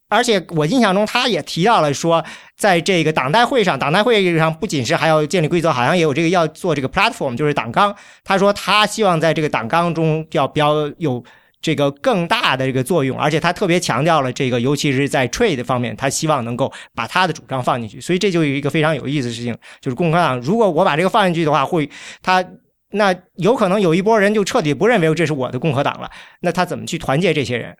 而且我印象中他也提到了说，在这个党代会上，党代会上不仅是还要建立规则，好像也有这个要做这个 platform，就是党纲。他说他希望在这个党纲中要标有。这个更大的这个作用，而且他特别强调了这个，尤其是在 trade 方面，他希望能够把他的主张放进去。所以这就有一个非常有意思的事情，就是共和党如果我把这个放进去的话，会他那有可能有一波人就彻底不认为这是我的共和党了。那他怎么去团结这些人？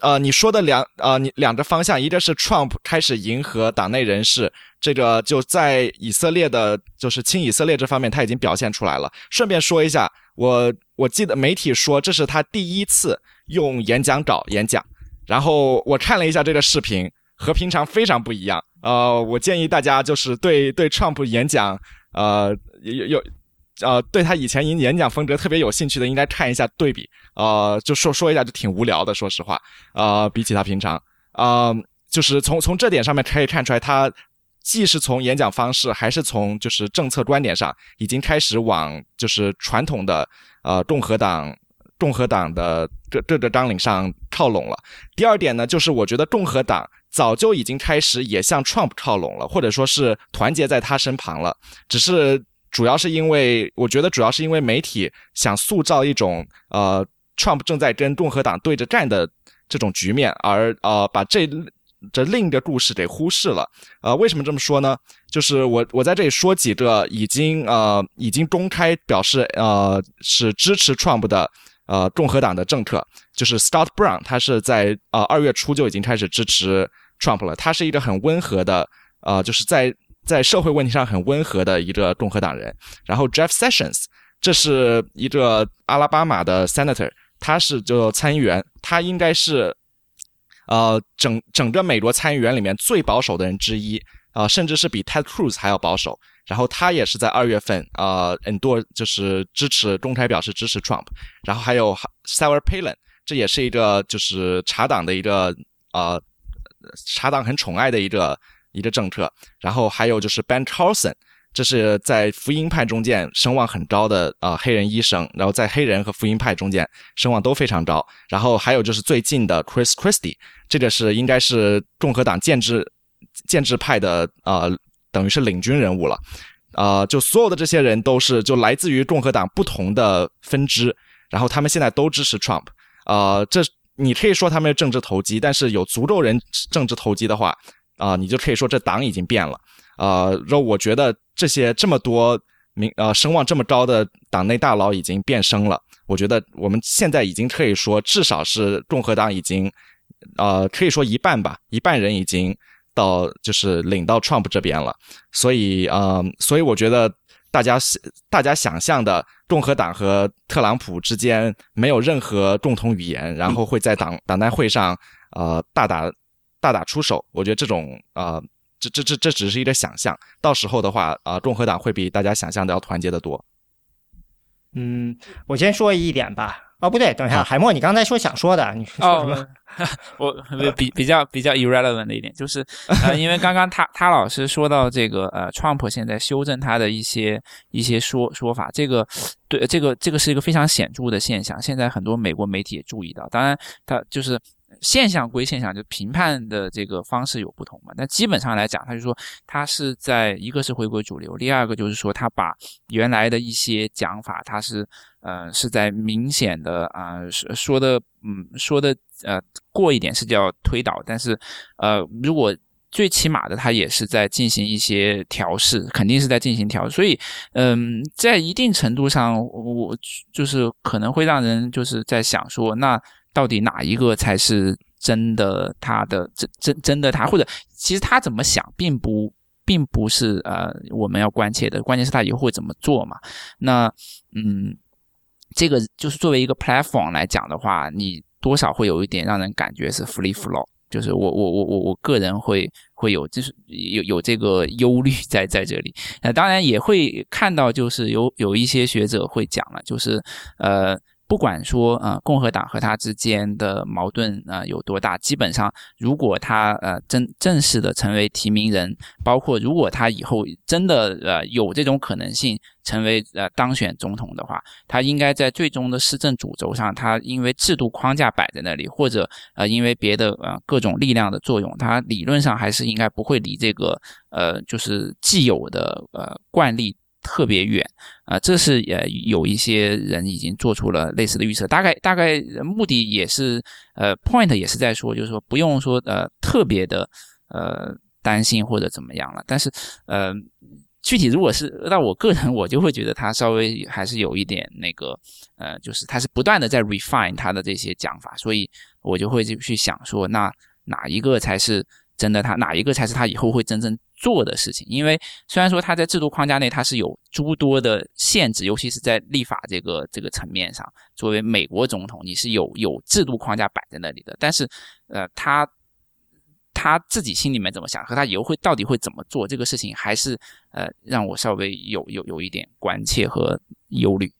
呃，你说的两呃，你两个方向，一个是 Trump 开始迎合党内人士，这个就在以色列的，就是亲以色列这方面他已经表现出来了。顺便说一下，我我记得媒体说这是他第一次用演讲稿演讲，然后我看了一下这个视频，和平常非常不一样。呃，我建议大家就是对对 Trump 演讲，呃，有有。呃，对他以前演演讲风格特别有兴趣的，应该看一下对比。呃，就说说一下，就挺无聊的，说实话。呃，比起他平常，呃，就是从从这点上面可以看出来，他既是从演讲方式，还是从就是政策观点上，已经开始往就是传统的呃共和党共和党的这这个纲领上靠拢了。第二点呢，就是我觉得共和党早就已经开始也向 Trump 靠拢了，或者说是团结在他身旁了，只是。主要是因为，我觉得主要是因为媒体想塑造一种呃，Trump 正在跟共和党对着干的这种局面，而呃，把这这另一个故事给忽视了。呃，为什么这么说呢？就是我我在这里说几个已经呃已经公开表示呃是支持 Trump 的呃共和党的政客，就是 Scott Brown，他是在呃二月初就已经开始支持 Trump 了。他是一个很温和的呃，就是在。在社会问题上很温和的一个共和党人，然后 Jeff Sessions，这是一个阿拉巴马的 Senator，他是就参议员，他应该是，呃，整整个美国参议员里面最保守的人之一，啊，甚至是比 Ted Cruz 还要保守。然后他也是在二月份，啊，很多就是支持公开表示支持 Trump。然后还有 Sarah Palin，这也是一个就是茶党的一个，呃，茶党很宠爱的一个。一个政策，然后还有就是 Ben Carson，这是在福音派中间声望很高的啊、黑人医生，然后在黑人和福音派中间声望都非常高。然后还有就是最近的 Chris Christie，这个是应该是共和党建制建制派的呃，等于是领军人物了。呃，就所有的这些人都是就来自于共和党不同的分支，然后他们现在都支持 Trump。呃，这你可以说他们政治投机，但是有足够人政治投机的话，啊、你就可以说这党已经变了。啊，然后我觉得这些这么多名呃声望这么高的党内大佬已经变声了。我觉得我们现在已经可以说，至少是共和党已经，呃，可以说一半吧，一半人已经到就是领到 Trump 这边了。所以，呃，所以我觉得大家大家想象的共和党和特朗普之间没有任何共同语言，然后会在党党代会上呃大打大打出手。我觉得这种呃。这这这这只是一个想象，到时候的话，啊、共和党会比大家想象的要团结的多。嗯，我先说一点吧。哦，不对，等一下，海默，你刚才说想说的，你说什么？哦，我比比较比较 irrelevant 的一点就是，呃，因为刚刚他他老师说到这个呃，Trump 现在修正他的一些一些说说法，这个对这个这个是一个非常显著的现象，现在很多美国媒体也注意到，当然他就是。现象归现象，就评判的这个方式有不同嘛。但基本上来讲，他就说他是在一个是回归主流，第二个就是说他把原来的一些讲法，他是呃是在明显的啊、呃、说的嗯说的呃过一点是叫推导，但是呃如果最起码的他也是在进行一些调试，肯定是在进行调试。所以嗯，在一定程度上，我就是可能会让人就是在想说那。到底哪一个才是真的？他的真真真的他，或者其实他怎么想，并不并不是呃我们要关切的，关键是他以后会怎么做嘛。那嗯，这个就是作为一个 platform 来讲的话，你多少会有一点让人感觉是 free flow，就是我我我我我个人会会有就是有有这个忧虑在在这里。那，当然也会看到，就是有有一些学者会讲了，就是呃。不管说呃共和党和他之间的矛盾呃有多大，基本上如果他呃正正式的成为提名人，包括如果他以后真的呃有这种可能性成为呃当选总统的话，他应该在最终的施政主轴上，他因为制度框架摆在那里，或者呃因为别的呃各种力量的作用，他理论上还是应该不会离这个呃就是既有的呃惯例。特别远啊、呃，这是呃有一些人已经做出了类似的预测，大概大概目的也是呃 point 也是在说，就是说不用说呃特别的呃担心或者怎么样了，但是呃具体如果是那我个人，我就会觉得他稍微还是有一点那个呃，就是他是不断的在 refine 他的这些讲法，所以我就会去想说，那哪一个才是真的他，哪一个才是他以后会真正做的事情，因为虽然说他在制度框架内他是有诸多的限制，尤其是在立法这个这个层面上，作为美国总统，你是有有制度框架摆在那里的。但是，呃，他他自己心里面怎么想，和他以后会到底会怎么做这个事情，还是呃让我稍微有有有一点关切和忧虑。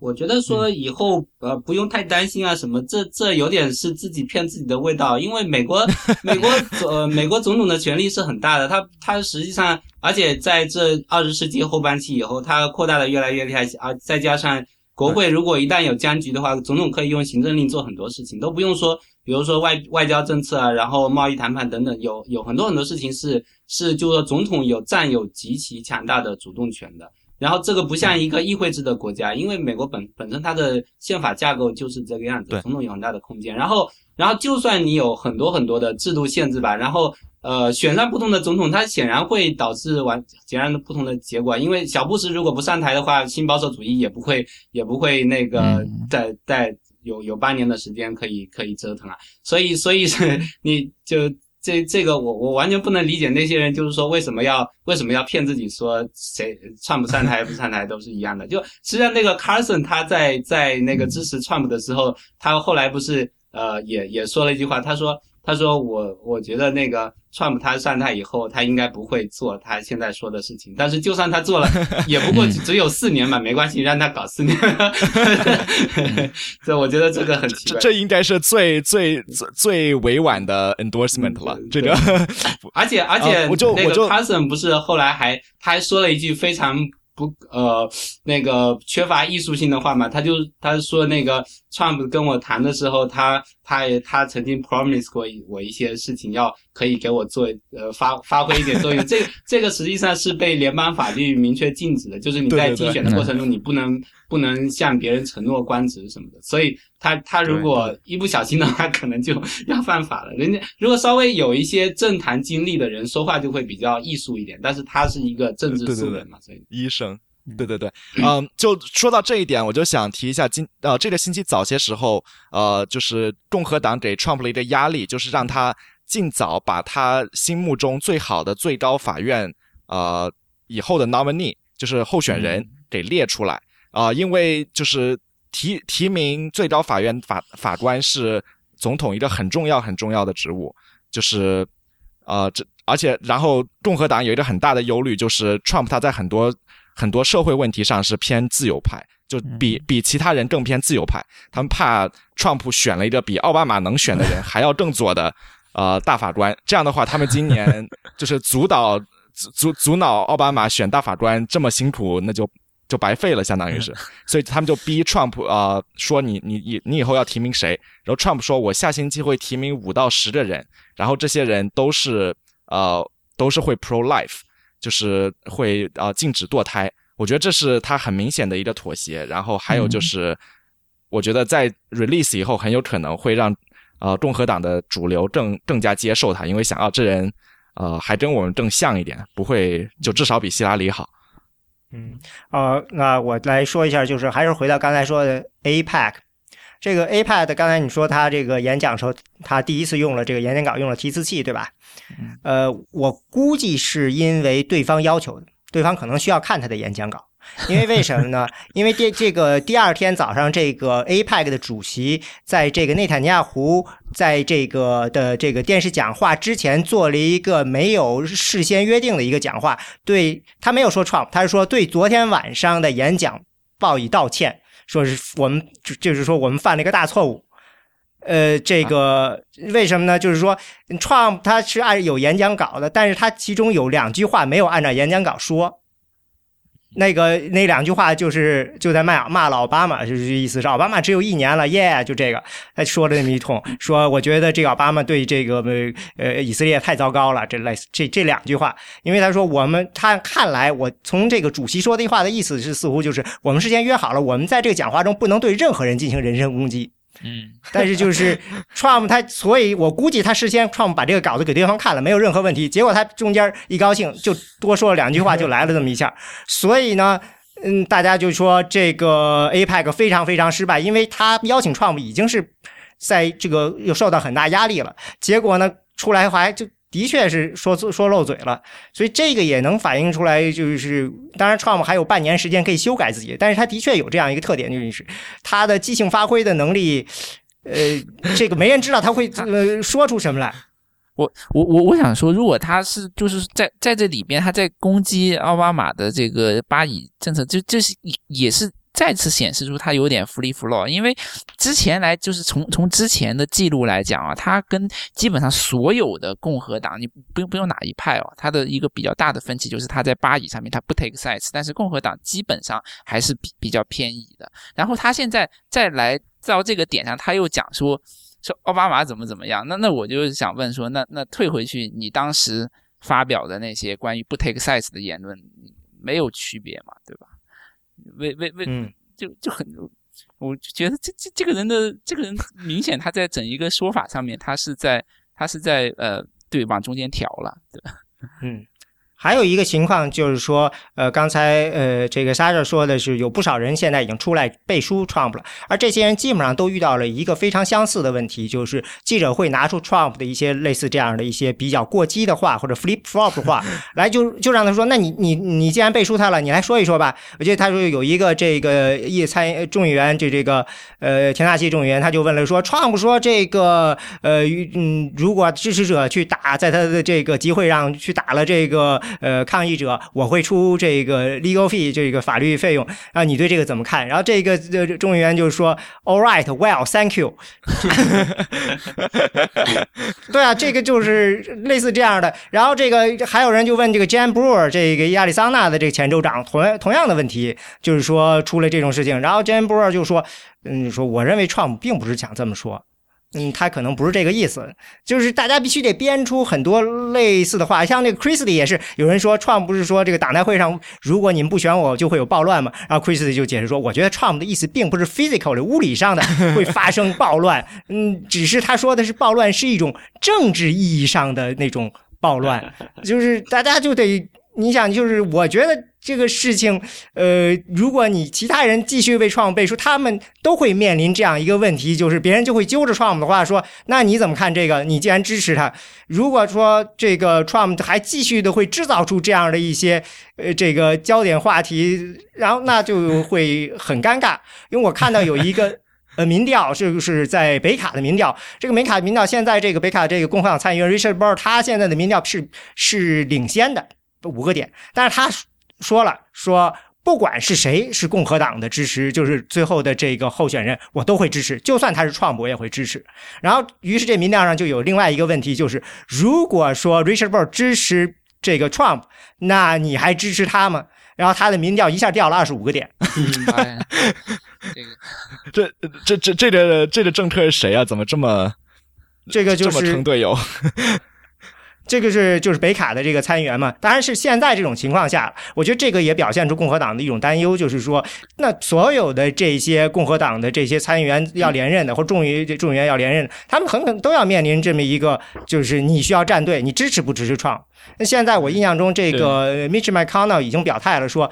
我觉得说以后呃不用太担心啊什么，这这有点是自己骗自己的味道，因为美国 美国呃美国总统的权力是很大的，他他实际上而且在这二十世纪后半期以后，他扩大的越来越厉害啊，再加上国会如果一旦有僵局的话，总统可以用行政令做很多事情，都不用说，比如说外外交政策啊，然后贸易谈判等等，有有很多很多事情是是就说总统有占有极其强大的主动权的。然后这个不像一个议会制的国家，因为美国本本身它的宪法架构就是这个样子，总统有很大的空间。然后，然后就算你有很多很多的制度限制吧，然后呃选上不同的总统，它显然会导致完截然的不同的结果。因为小布什如果不上台的话，新保守主义也不会也不会那个在在有有八年的时间可以可以折腾啊。所以所以是 你就。这这个我我完全不能理解那些人，就是说为什么要为什么要骗自己说谁串不上台不上台都是一样的？就实际上那个 Carson 他在在那个支持川普的时候，他后来不是呃也也说了一句话，他说他说我我觉得那个 Trump 他上台以后，他应该不会做他现在说的事情，但是就算他做了，也不过只有四年嘛，没关系，让他搞四年。所以我觉得这个很奇怪。这应该是最最最最委婉的 endorsement 了，这个。而且而且，我就我就 Carson 不是后来还他还说了一句非常。不，呃，那个缺乏艺术性的话嘛，他就他说那个 Trump 跟我谈的时候，他他也他曾经 promise 过我一些事情，要可以给我做呃发发挥一点作用。这这个实际上是被联邦法律明确禁止的，就是你在竞选的过程中，你不能不能向别人承诺官职什么的。所以他他如果一不小心的话，可能就要犯法了。人家如果稍微有一些政坛经历的人，说话就会比较艺术一点。但是他是一个政治素人嘛，所以医生。对对对，嗯，就说到这一点，我就想提一下，今呃这个星期早些时候，呃，就是共和党给 Trump 了一个压力，就是让他尽早把他心目中最好的最高法院呃以后的 nominee，就是候选人给列出来啊，因为就是提提名最高法院法法官是总统一个很重要很重要的职务，就是呃这而且然后共和党有一个很大的忧虑，就是 Trump 他在很多。很多社会问题上是偏自由派，就比比其他人更偏自由派。他们怕 Trump 选了一个比奥巴马能选的人 还要更左的呃大法官，这样的话，他们今年 就是阻导阻阻阻挠奥巴马选大法官这么辛苦，那就就白费了，相当于是。所以他们就逼 Trump 啊，说你你你你以后要提名谁？然后 Trump 说，我下星期会提名五到十个人，然后这些人都是呃都是会 pro life。就是会呃禁止堕胎，我觉得这是他很明显的一个妥协。然后还有就是，我觉得在 release 以后，很有可能会让呃共和党的主流更更加接受他，因为想要这人呃还跟我们更像一点，不会就至少比希拉里好。嗯，呃，那我来说一下，就是还是回到刚才说的 APEC。这个 APEC 刚才你说他这个演讲时候，他第一次用了这个演讲稿用了提词器，对吧？呃，我估计是因为对方要求的，对方可能需要看他的演讲稿，因为为什么呢？因为第这个第二天早上，这个 APEC 的主席在这个内塔尼亚胡在这个的这个电视讲话之前做了一个没有事先约定的一个讲话，对他没有说 Trump，他是说对昨天晚上的演讲报以道歉。说是我们就就是说我们犯了一个大错误，呃，这个为什么呢？就是说，Trump 他是按有演讲稿的，但是他其中有两句话没有按照演讲稿说。那个那两句话就是就在骂骂了奥巴马，就是意思是奥巴马只有一年了，耶，就这个他说了那么一通，说我觉得这奥巴马对这个呃以色列太糟糕了，这类似这这两句话，因为他说我们他看来我从这个主席说的话的意思是似乎就是我们事先约好了，我们在这个讲话中不能对任何人进行人身攻击。嗯，但是就是 Trump 他，所以我估计他事先 Trump 把这个稿子给对方看了，没有任何问题。结果他中间一高兴，就多说了两句话，就来了这么一下。所以呢，嗯，大家就说这个 APEC 非常非常失败，因为他邀请 Trump 已经是在这个又受到很大压力了。结果呢，出来还就。的确是说说漏嘴了，所以这个也能反映出来，就是当然，Trump 还有半年时间可以修改自己，但是他的确有这样一个特点，就是他的即兴发挥的能力，呃，这个没人知道他会呃说出什么来。我我我我想说，如果他是就是在在这里边，他在攻击奥巴马的这个巴以政策，就这是也是。再次显示出他有点 free flow，因为之前来就是从从之前的记录来讲啊，他跟基本上所有的共和党，你不用不用哪一派哦，他的一个比较大的分歧就是他在巴以上面他不 take sides，但是共和党基本上还是比比较偏移的。然后他现在再来到这个点上，他又讲说说奥巴马怎么怎么样，那那我就想问说，那那退回去，你当时发表的那些关于不 take sides 的言论，没有区别嘛，对吧？为为为，就就很，我就觉得这这这个人的这个人明显他在整一个说法上面，他是在他是在呃对往中间调了，对吧？嗯，还有一个情况就是说，呃，刚才呃，这个 Sasha 说的是有不少人现在已经出来背书 Trump 了，而这些人基本上都遇到了一个非常相似的问题，就是记者会拿出 Trump 的一些类似这样的一些比较过激的话或者 flip flop 的话来，就就让他说，那你你你既然背书他了，你来说一说吧。我记得他说有一个这个议参众议员，就这个呃田纳西众议员，他就问了说，Trump 说这个呃嗯，如果支持者去打在他的这个集会上去打了这个。呃，抗议者，我会出这个 legal fee 这个法律费用，然后你对这个怎么看？然后这个这众议员就说，All right, well, thank you。对啊，这个就是类似这样的。然后这个还有人就问这个 Jan Brewer 这个亚利桑那的这个前州长同同样的问题，就是说出了这种事情，然后 Jan Brewer 就说，嗯，说我认为 Trump 并不是想这么说。嗯，他可能不是这个意思，就是大家必须得编出很多类似的话，像那个 Christie 也是，有人说 Trump 不是说这个党代会上，如果你们不选我，就会有暴乱嘛？然后 Christie 就解释说，我觉得 Trump 的意思并不是 physical 的物理上的 会发生暴乱，嗯，只是他说的是暴乱是一种政治意义上的那种暴乱，就是大家就得。你想，就是我觉得这个事情，呃，如果你其他人继续为 Trump 背书，他们都会面临这样一个问题，就是别人就会揪着 Trump 的话说，那你怎么看这个？你既然支持他，如果说这个 Trump 还继续的会制造出这样的一些呃这个焦点话题，然后那就会很尴尬。因为我看到有一个呃民调，就是在北卡的民调，这个北卡民调现在这个北卡这个共和党参议员 Richard Burr 他现在的民调是是领先的。五个点，但是他说了，说不管是谁是共和党的支持，就是最后的这个候选人，我都会支持，就算他是创我也会支持。然后，于是这民调上就有另外一个问题，就是如果说 Richard Burr 支持这个 Trump，那你还支持他吗？然后他的民调一下掉了二十五个点。这个，这这这这个这个政客是谁啊？怎么这么这个就是这么坑队友？这个是就是北卡的这个参议员嘛，当然是现在这种情况下，我觉得这个也表现出共和党的一种担忧，就是说，那所有的这些共和党的这些参议员要连任的，或众议众议员要连任，他们很可能都要面临这么一个，就是你需要站队，你支持不支持创？那现在我印象中，这个 Mitch McConnell 已经表态了，说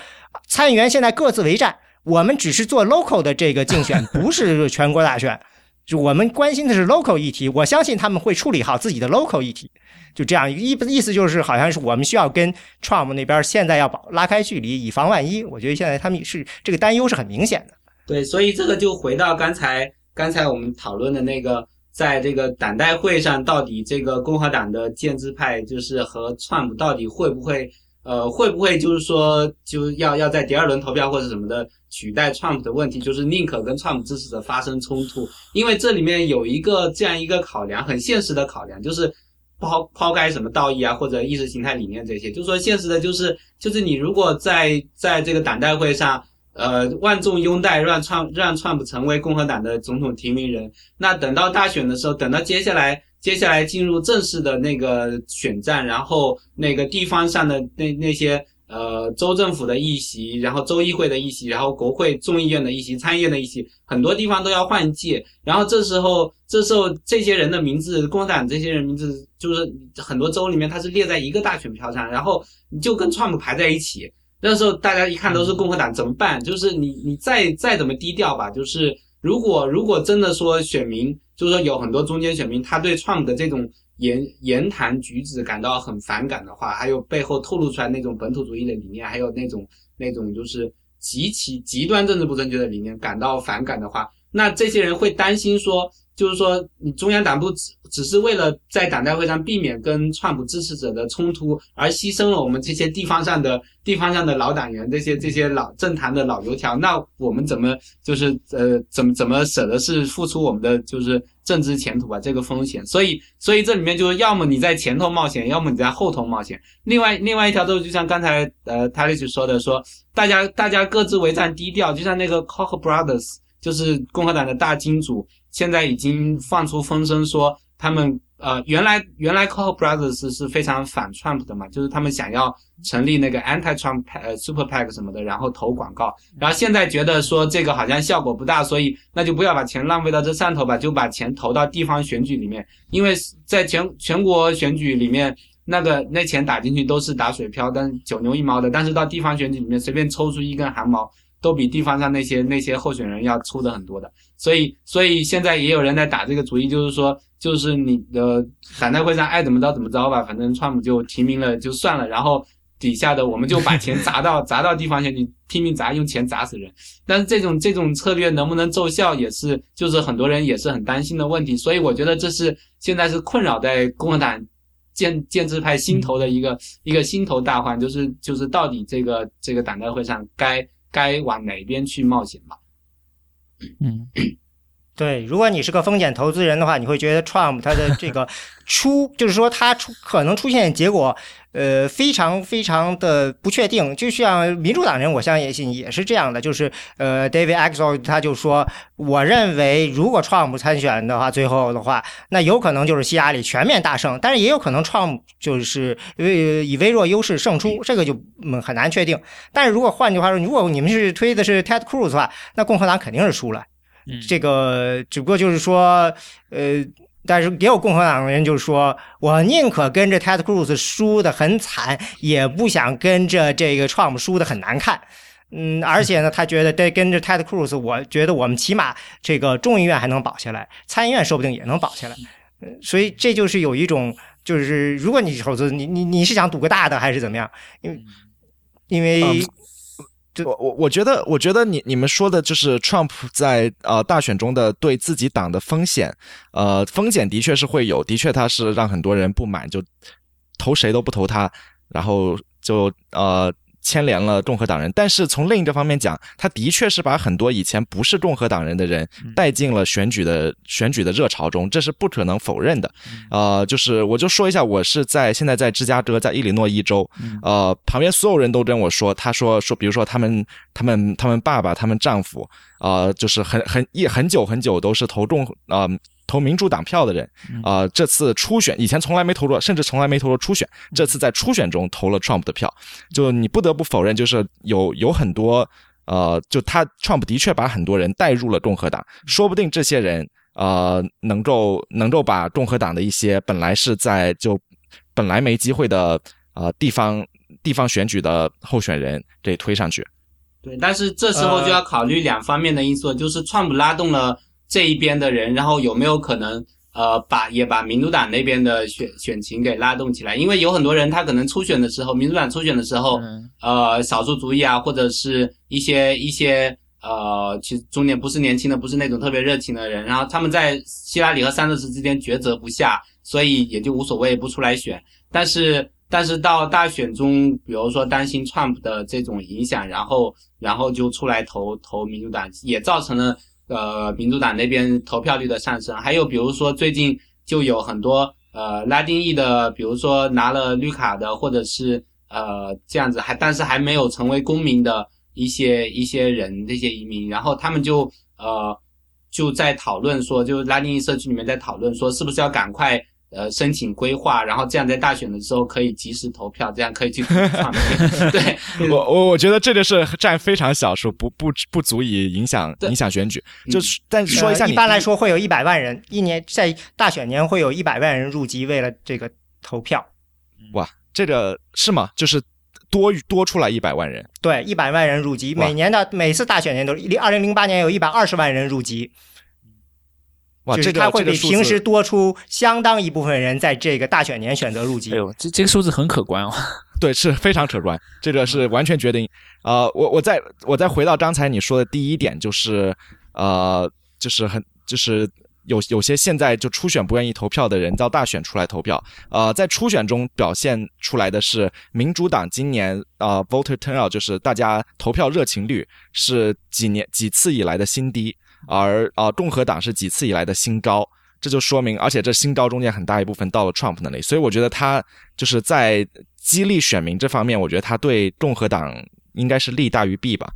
参议员现在各自为战，我们只是做 local 的这个竞选，不是全国大选，就我们关心的是 local 议题，我相信他们会处理好自己的 local 议题。就这样，意意思就是，好像是我们需要跟 Trump 那边现在要保拉开距离，以防万一。我觉得现在他们是这个担忧是很明显的。对，所以这个就回到刚才刚才我们讨论的那个，在这个党代会上，到底这个共和党的建制派就是和 Trump 到底会不会呃会不会就是说就要要在第二轮投票或者什么的取代 Trump 的问题，就是宁可跟 Trump 支持者发生冲突，因为这里面有一个这样一个考量，很现实的考量，就是。抛抛开什么道义啊，或者意识形态理念这些，就说现实的，就是就是你如果在在这个党代会上，呃，万众拥戴，让创让川普成为共和党的总统提名人，那等到大选的时候，等到接下来接下来进入正式的那个选战，然后那个地方上的那那些。呃，州政府的议席，然后州议会的议席，然后国会众议院的议席，参议院的议席，很多地方都要换届。然后这时候，这时候这些人的名字，共和党这些人名字，就是很多州里面他是列在一个大选票上，然后你就跟川普排在一起。那时候大家一看都是共和党，怎么办？就是你你再再怎么低调吧，就是如果如果真的说选民，就是说有很多中间选民，他对创的这种。言言谈举止感到很反感的话，还有背后透露出来那种本土主义的理念，还有那种那种就是极其极端政治不正确的理念感到反感的话，那这些人会担心说。就是说，你中央党部只只是为了在党代会上避免跟川普支持者的冲突，而牺牲了我们这些地方上的地方上的老党员，这些这些老政坛的老油条。那我们怎么就是呃，怎么怎么舍得是付出我们的就是政治前途啊？这个风险。所以，所以这里面就是要么你在前头冒险，要么你在后头冒险。另外，另外一条就是就像刚才呃泰利斯说的，说大家大家各自为战，低调。就像那个 Koch brothers，就是共和党的大金主。现在已经放出风声说，他们呃原来原来 Koch brothers 是非常反 Trump 的嘛，就是他们想要成立那个 anti Trump 呃 super pac 什么的，然后投广告，然后现在觉得说这个好像效果不大，所以那就不要把钱浪费到这上头吧，就把钱投到地方选举里面，因为在全全国选举里面，那个那钱打进去都是打水漂，但九牛一毛的。但是到地方选举里面随便抽出一根汗毛，都比地方上那些那些候选人要粗的很多的。所以所以现在也有人在打这个主意，就是说就是你的党代会上爱怎么着怎么着吧，反正川普就提名了就算了，然后。底下的我们就把钱砸到砸到地方选举，拼命砸，用钱砸死人。但是这种这种策略能不能奏效，也是就是很多人也是很担心的问题。所以我觉得这是现在是困扰在共和党建建制派心头的一个一个心头大患，就是就是到底这个这个党代会上该该往哪边去冒险吧？嗯。对，如果你是个风险投资人的话，你会觉得 Trump 他的这个 出，就是说他出可能出现结果，呃，非常非常的不确定。就像民主党人，我相信也是这样的，就是呃，David Axel 他就说，我认为如果 Trump 参选的话，最后的话，那有可能就是希拉里全面大胜，但是也有可能 Trump 就是以以微弱优势胜出，这个就很难确定。但是如果换句话说，如果你们是推的是 Ted Cruz 的话，那共和党肯定是输了。这个只不过就是说，呃，但是也有共和党的人就是说，我宁可跟着 Ted Cruz 输的很惨，也不想跟着这个 Trump 输的很难看。嗯，而且呢，他觉得跟跟着 Ted Cruz，我觉得我们起码这个众议院还能保下来，参议院说不定也能保下来。所以这就是有一种，就是如果你投资，你你你是想赌个大的还是怎么样？因为因为。我我我觉得，我觉得你你们说的就是 Trump 在呃大选中的对自己党的风险，呃风险的确是会有，的确他是让很多人不满，就投谁都不投他，然后就呃。牵连了共和党人，但是从另一个方面讲，他的确是把很多以前不是共和党人的人带进了选举的选举的热潮中，这是不可能否认的。呃，就是我就说一下，我是在现在在芝加哥，在伊利诺伊州，呃，旁边所有人都跟我说，他说说，比如说他们他们他们爸爸他们丈夫，呃，就是很很一很久很久都是投共啊。投民主党票的人，啊，这次初选以前从来没投过，甚至从来没投过初选，这次在初选中投了 Trump 的票，就你不得不否认，就是有有很多，呃，就他 Trump 的确把很多人带入了共和党，说不定这些人，呃，能够能够把共和党的一些本来是在就本来没机会的，呃，地方地方选举的候选人给推上去。对，但是这时候就要考虑两方面的因素，就是 Trump 拉动了。这一边的人，然后有没有可能呃把也把民主党那边的选选情给拉动起来？因为有很多人他可能初选的时候，民主党初选的时候，呃少数族裔啊，或者是一些一些呃其实中年不是年轻的，不是那种特别热情的人，然后他们在希拉里和桑德斯之间抉择不下，所以也就无所谓不出来选。但是但是到大选中，比如说担心 Trump 的这种影响，然后然后就出来投投民主党，也造成了。呃，民主党那边投票率的上升，还有比如说最近就有很多呃拉丁裔的，比如说拿了绿卡的，或者是呃这样子还但是还没有成为公民的一些一些人，这些移民，然后他们就呃就在讨论说，就拉丁裔社区里面在讨论说，是不是要赶快。呃，申请规划，然后这样在大选的时候可以及时投票，这样可以去创对 我我我觉得这个是占非常小数，不不不足以影响影响选举。就是但说一下，一般来说会有一百万人一年在大选年会有一百万人入籍，为了这个投票。哇，这个是吗？就是多多出来一百万人？对，一百万人入籍，每年的每次大选年都二零零八年有一百二十万人入籍。就是他会比平时多出相当一部分人在这个大选年选择入籍。哎呦，这这个数字很可观哦。对，是非常可观，这个是完全决定。呃，我我再我再回到刚才你说的第一点，就是呃，就是很就是有有些现在就初选不愿意投票的人到大选出来投票。呃，在初选中表现出来的是民主党今年啊，voter turnout 就是大家投票热情率是几年几次以来的新低。而啊，共和党是几次以来的新高，这就说明，而且这新高中间很大一部分到了 Trump 那里，所以我觉得他就是在激励选民这方面，我觉得他对共和党应该是利大于弊吧。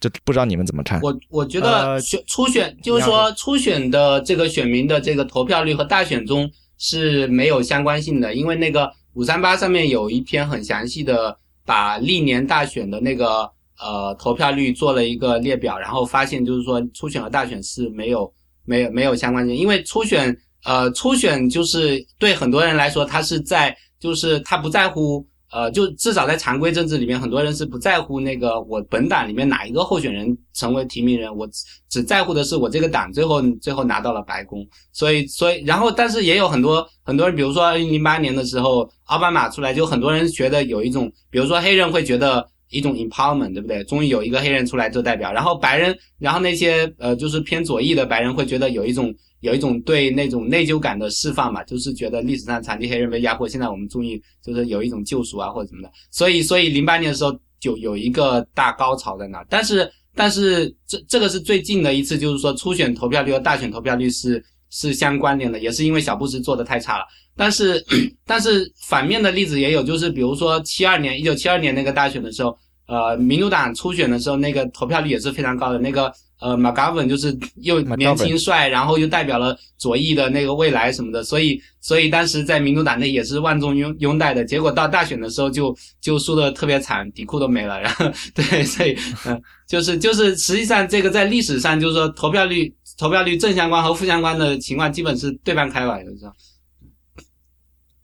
就不知道你们怎么看？我我觉得选初选就是说初选的这个选民的这个投票率和大选中是没有相关性的，因为那个五三八上面有一篇很详细的把历年大选的那个。呃，投票率做了一个列表，然后发现就是说初选和大选是没有没有没有相关性，因为初选呃，初选就是对很多人来说，他是在就是他不在乎。呃，就至少在常规政治里面，很多人是不在乎那个我本党里面哪一个候选人成为提名人，我只在乎的是我这个党最后最后拿到了白宫。所以，所以，然后，但是也有很多很多人，比如说二零零八年的时候，奥巴马出来，就很多人觉得有一种，比如说黑人会觉得一种 empowerment，对不对？终于有一个黑人出来做代表，然后白人，然后那些呃，就是偏左翼的白人会觉得有一种。有一种对那种内疚感的释放嘛，就是觉得历史上残疾黑人被压迫，现在我们终于就是有一种救赎啊或者什么的，所以所以零八年的时候就有一个大高潮在那，但是但是这这个是最近的一次，就是说初选投票率和大选投票率是是相关联的，也是因为小布什做的太差了，但是 但是反面的例子也有，就是比如说七二年一九七二年那个大选的时候，呃，民主党初选的时候那个投票率也是非常高的那个。呃，马嘎文就是又年轻帅，然后又代表了左翼的那个未来什么的，所以所以当时在民主党内也是万众拥拥戴的。结果到大选的时候就就输的特别惨，底裤都没了。然 后对，所以嗯，就是就是实际上这个在历史上就是说投票率投票率正相关和负相关的情况基本是对半开吧，就是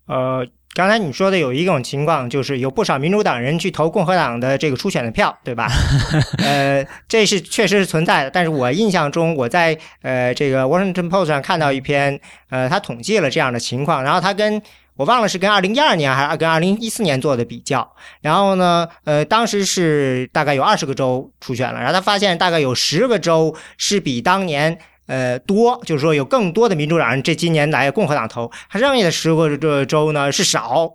呃。刚才你说的有一种情况，就是有不少民主党人去投共和党的这个初选的票，对吧？呃，这是确实是存在的。但是我印象中，我在呃这个 Washington Post 上看到一篇，呃，他统计了这样的情况，然后他跟我忘了是跟二零一二年还是跟二零一四年做的比较，然后呢，呃，当时是大概有二十个州出选了，然后他发现大概有十个州是比当年。呃，多就是说有更多的民主党人这今年来共和党投，他剩下的十个这州呢是少，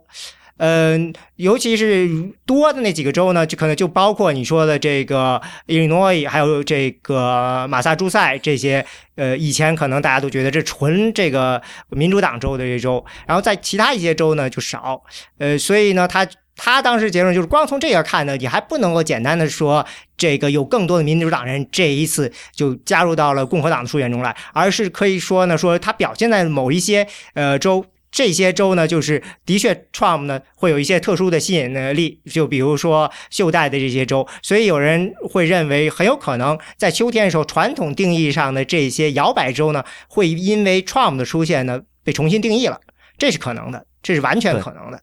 嗯，尤其是多的那几个州呢，就可能就包括你说的这个伊利诺伊，还有这个马萨诸塞这些，呃，以前可能大家都觉得这纯这个民主党州的这州，然后在其他一些州呢就少，呃，所以呢，他。他当时结论就是，光从这个看呢，你还不能够简单的说这个有更多的民主党人这一次就加入到了共和党的初选中来，而是可以说呢，说他表现在某一些呃州，这些州呢，就是的确 Trump 呢会有一些特殊的吸引力，就比如说袖带的这些州，所以有人会认为很有可能在秋天的时候，传统定义上的这些摇摆州呢，会因为 Trump 的出现呢被重新定义了，这是可能的，这是完全可能的。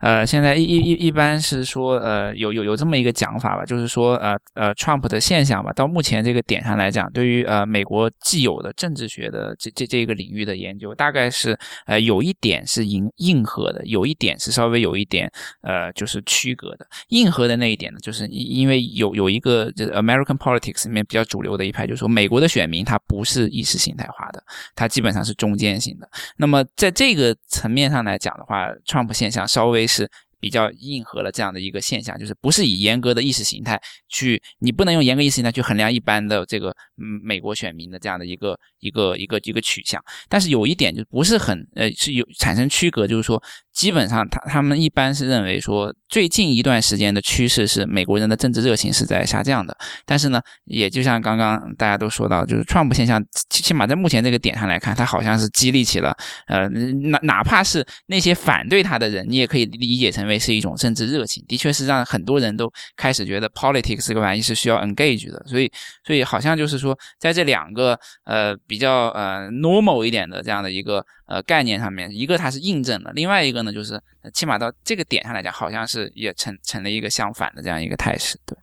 呃，现在一一一一般是说，呃，有有有这么一个讲法吧，就是说，呃呃，Trump 的现象吧，到目前这个点上来讲，对于呃美国既有的政治学的这这这个领域的研究，大概是呃有一点是硬硬核的，有一点是稍微有一点呃就是区隔的。硬核的那一点呢，就是因为有有一个就是 American politics 里面比较主流的一派，就是说美国的选民他不是意识形态化的，他基本上是中间型的。那么在这个层面上来讲的话，Trump 现象稍微。是比较硬核的这样的一个现象，就是不是以严格的意识形态去，你不能用严格意识形态去衡量一般的这个嗯美国选民的这样的一个一个一个一个取向。但是有一点就不是很呃是有产生区隔，就是说基本上他他们一般是认为说最近一段时间的趋势是美国人的政治热情是在下降的。但是呢，也就像刚刚大家都说到，就是川普现象，起码在目前这个点上来看，它好像是激励起了呃哪哪怕是那些反对他的人，你也可以理解成。为是一种政治热情，的确是让很多人都开始觉得 politics 这个玩意是需要 engage 的，所以，所以好像就是说，在这两个呃比较呃 normal 一点的这样的一个呃概念上面，一个它是印证了，另外一个呢，就是起码到这个点上来讲，好像是也成成了一个相反的这样一个态势。对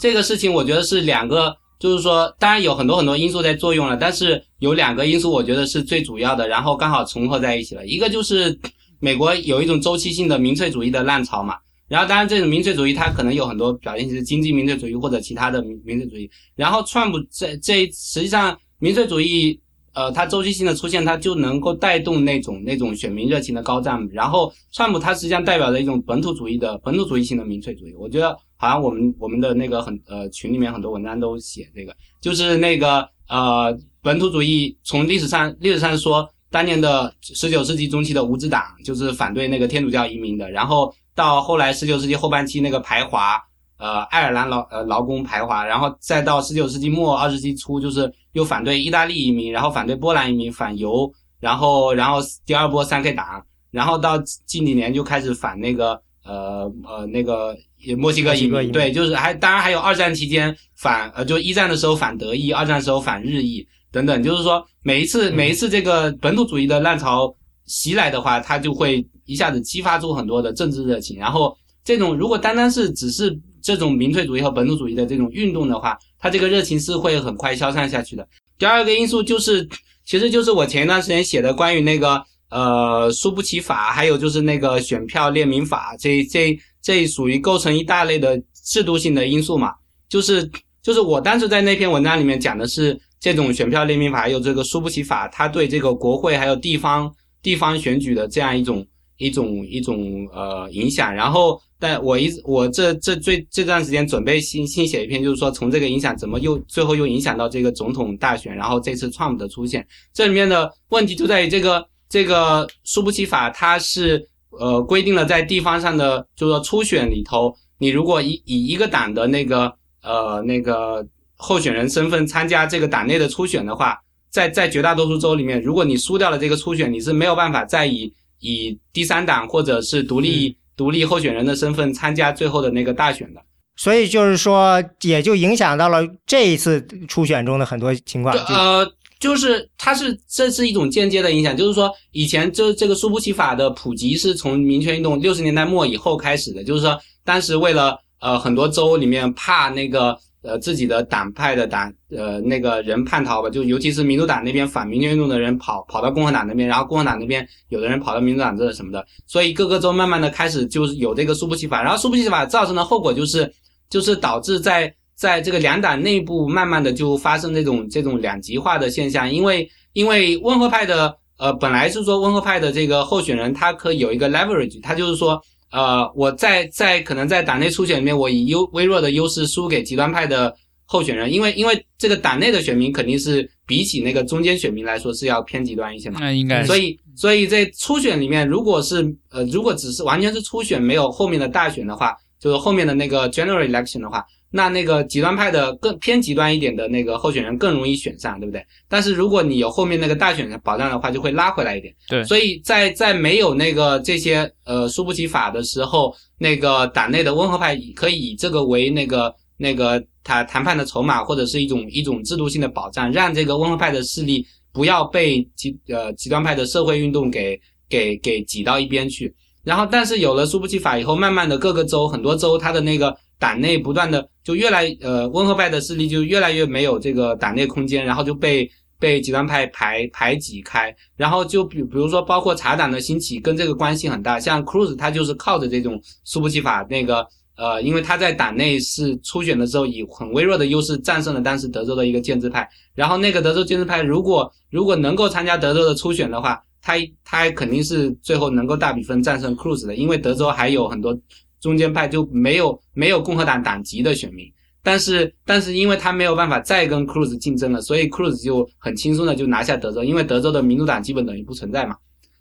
这个事情，我觉得是两个，就是说，当然有很多很多因素在作用了，但是有两个因素，我觉得是最主要的，然后刚好重合在一起了，一个就是。美国有一种周期性的民粹主义的浪潮嘛，然后当然这种民粹主义它可能有很多表现，是经济民粹主义或者其他的民民粹主义。然后川普这这实际上民粹主义，呃，它周期性的出现，它就能够带动那种那种选民热情的高涨。然后川普它实际上代表着一种本土主义的本土主义性的民粹主义。我觉得好像我们我们的那个很呃群里面很多文章都写这个，就是那个呃本土主义从历史上历史上说。当年的十九世纪中期的无知党就是反对那个天主教移民的，然后到后来十九世纪后半期那个排华，呃，爱尔兰劳呃劳工排华，然后再到十九世纪末二十世纪初就是又反对意大利移民，然后反对波兰移民，反犹，然后然后第二波三 K 党，然后到近几年就开始反那个呃呃那个墨西哥移民，对，就是还当然还有二战期间反呃就一战的时候反德意，二战时候反日意。等等，就是说每一次每一次这个本土主义的浪潮袭来的话，它就会一下子激发出很多的政治热情。然后这种如果单单是只是这种民粹主义和本土主义的这种运动的话，它这个热情是会很快消散下去的。第二个因素就是，其实就是我前一段时间写的关于那个呃输不起法，还有就是那个选票列明法，这这这属于构成一大类的制度性的因素嘛，就是就是我当时在那篇文章里面讲的是。这种选票列明法还有这个输不起法，它对这个国会还有地方地方选举的这样一种一种一种呃影响。然后，但我一我这这最这段时间准备新新写一篇，就是说从这个影响怎么又最后又影响到这个总统大选，然后这次 Trump 的出现，这里面的问题就在于这个这个输不起法，它是呃规定了在地方上的，就是说初选里头，你如果以以一个党的那个呃那个。候选人身份参加这个党内的初选的话，在在绝大多数州里面，如果你输掉了这个初选，你是没有办法再以以第三党或者是独立独立候选人的身份参加最后的那个大选的。所以就是说，也就影响到了这一次初选中的很多情况。呃，就是它是这是一种间接的影响，就是说以前就这个苏布奇法的普及是从民权运动六十年代末以后开始的，就是说当时为了呃很多州里面怕那个。呃，自己的党派的党呃那个人叛逃吧，就尤其是民主党那边反民权运动的人跑跑到共和党那边，然后共和党那边有的人跑到民主党这什么的，所以各个州慢慢的开始就是有这个输不起法，然后输不起法造成的后果就是就是导致在在这个两党内部慢慢的就发生这种这种两极化的现象，因为因为温和派的呃本来是说温和派的这个候选人他可以有一个 leverage，他就是说。呃，我在在可能在党内初选里面，我以优微弱的优势输给极端派的候选人，因为因为这个党内的选民肯定是比起那个中间选民来说是要偏极端一些嘛。那应该。所以所以在初选里面，如果是呃如果只是完全是初选，没有后面的大选的话，就是后面的那个 general election 的话。那那个极端派的更偏极端一点的那个候选人更容易选上，对不对？但是如果你有后面那个大选的保障的话，就会拉回来一点。对，所以在在没有那个这些呃输不起法的时候，那个党内的温和派可以以这个为那个那个谈谈判的筹码，或者是一种一种制度性的保障，让这个温和派的势力不要被极呃极端派的社会运动给给给挤到一边去。然后，但是有了输不起法以后，慢慢的各个州很多州它的那个。党内不断的就越来呃温和派的势力就越来越没有这个党内空间，然后就被被极端派排排挤开，然后就比比如说包括茶党的兴起跟这个关系很大，像 Cruz 他就是靠着这种输不起法那个呃，因为他在党内是初选的时候以很微弱的优势战胜了当时德州的一个建制派，然后那个德州建制派如果如果能够参加德州的初选的话，他他肯定是最后能够大比分战胜 Cruz 的，因为德州还有很多。中间派就没有没有共和党党籍的选民，但是但是因为他没有办法再跟 Cruz 竞争了，所以 Cruz 就很轻松的就拿下德州，因为德州的民主党基本等于不存在嘛，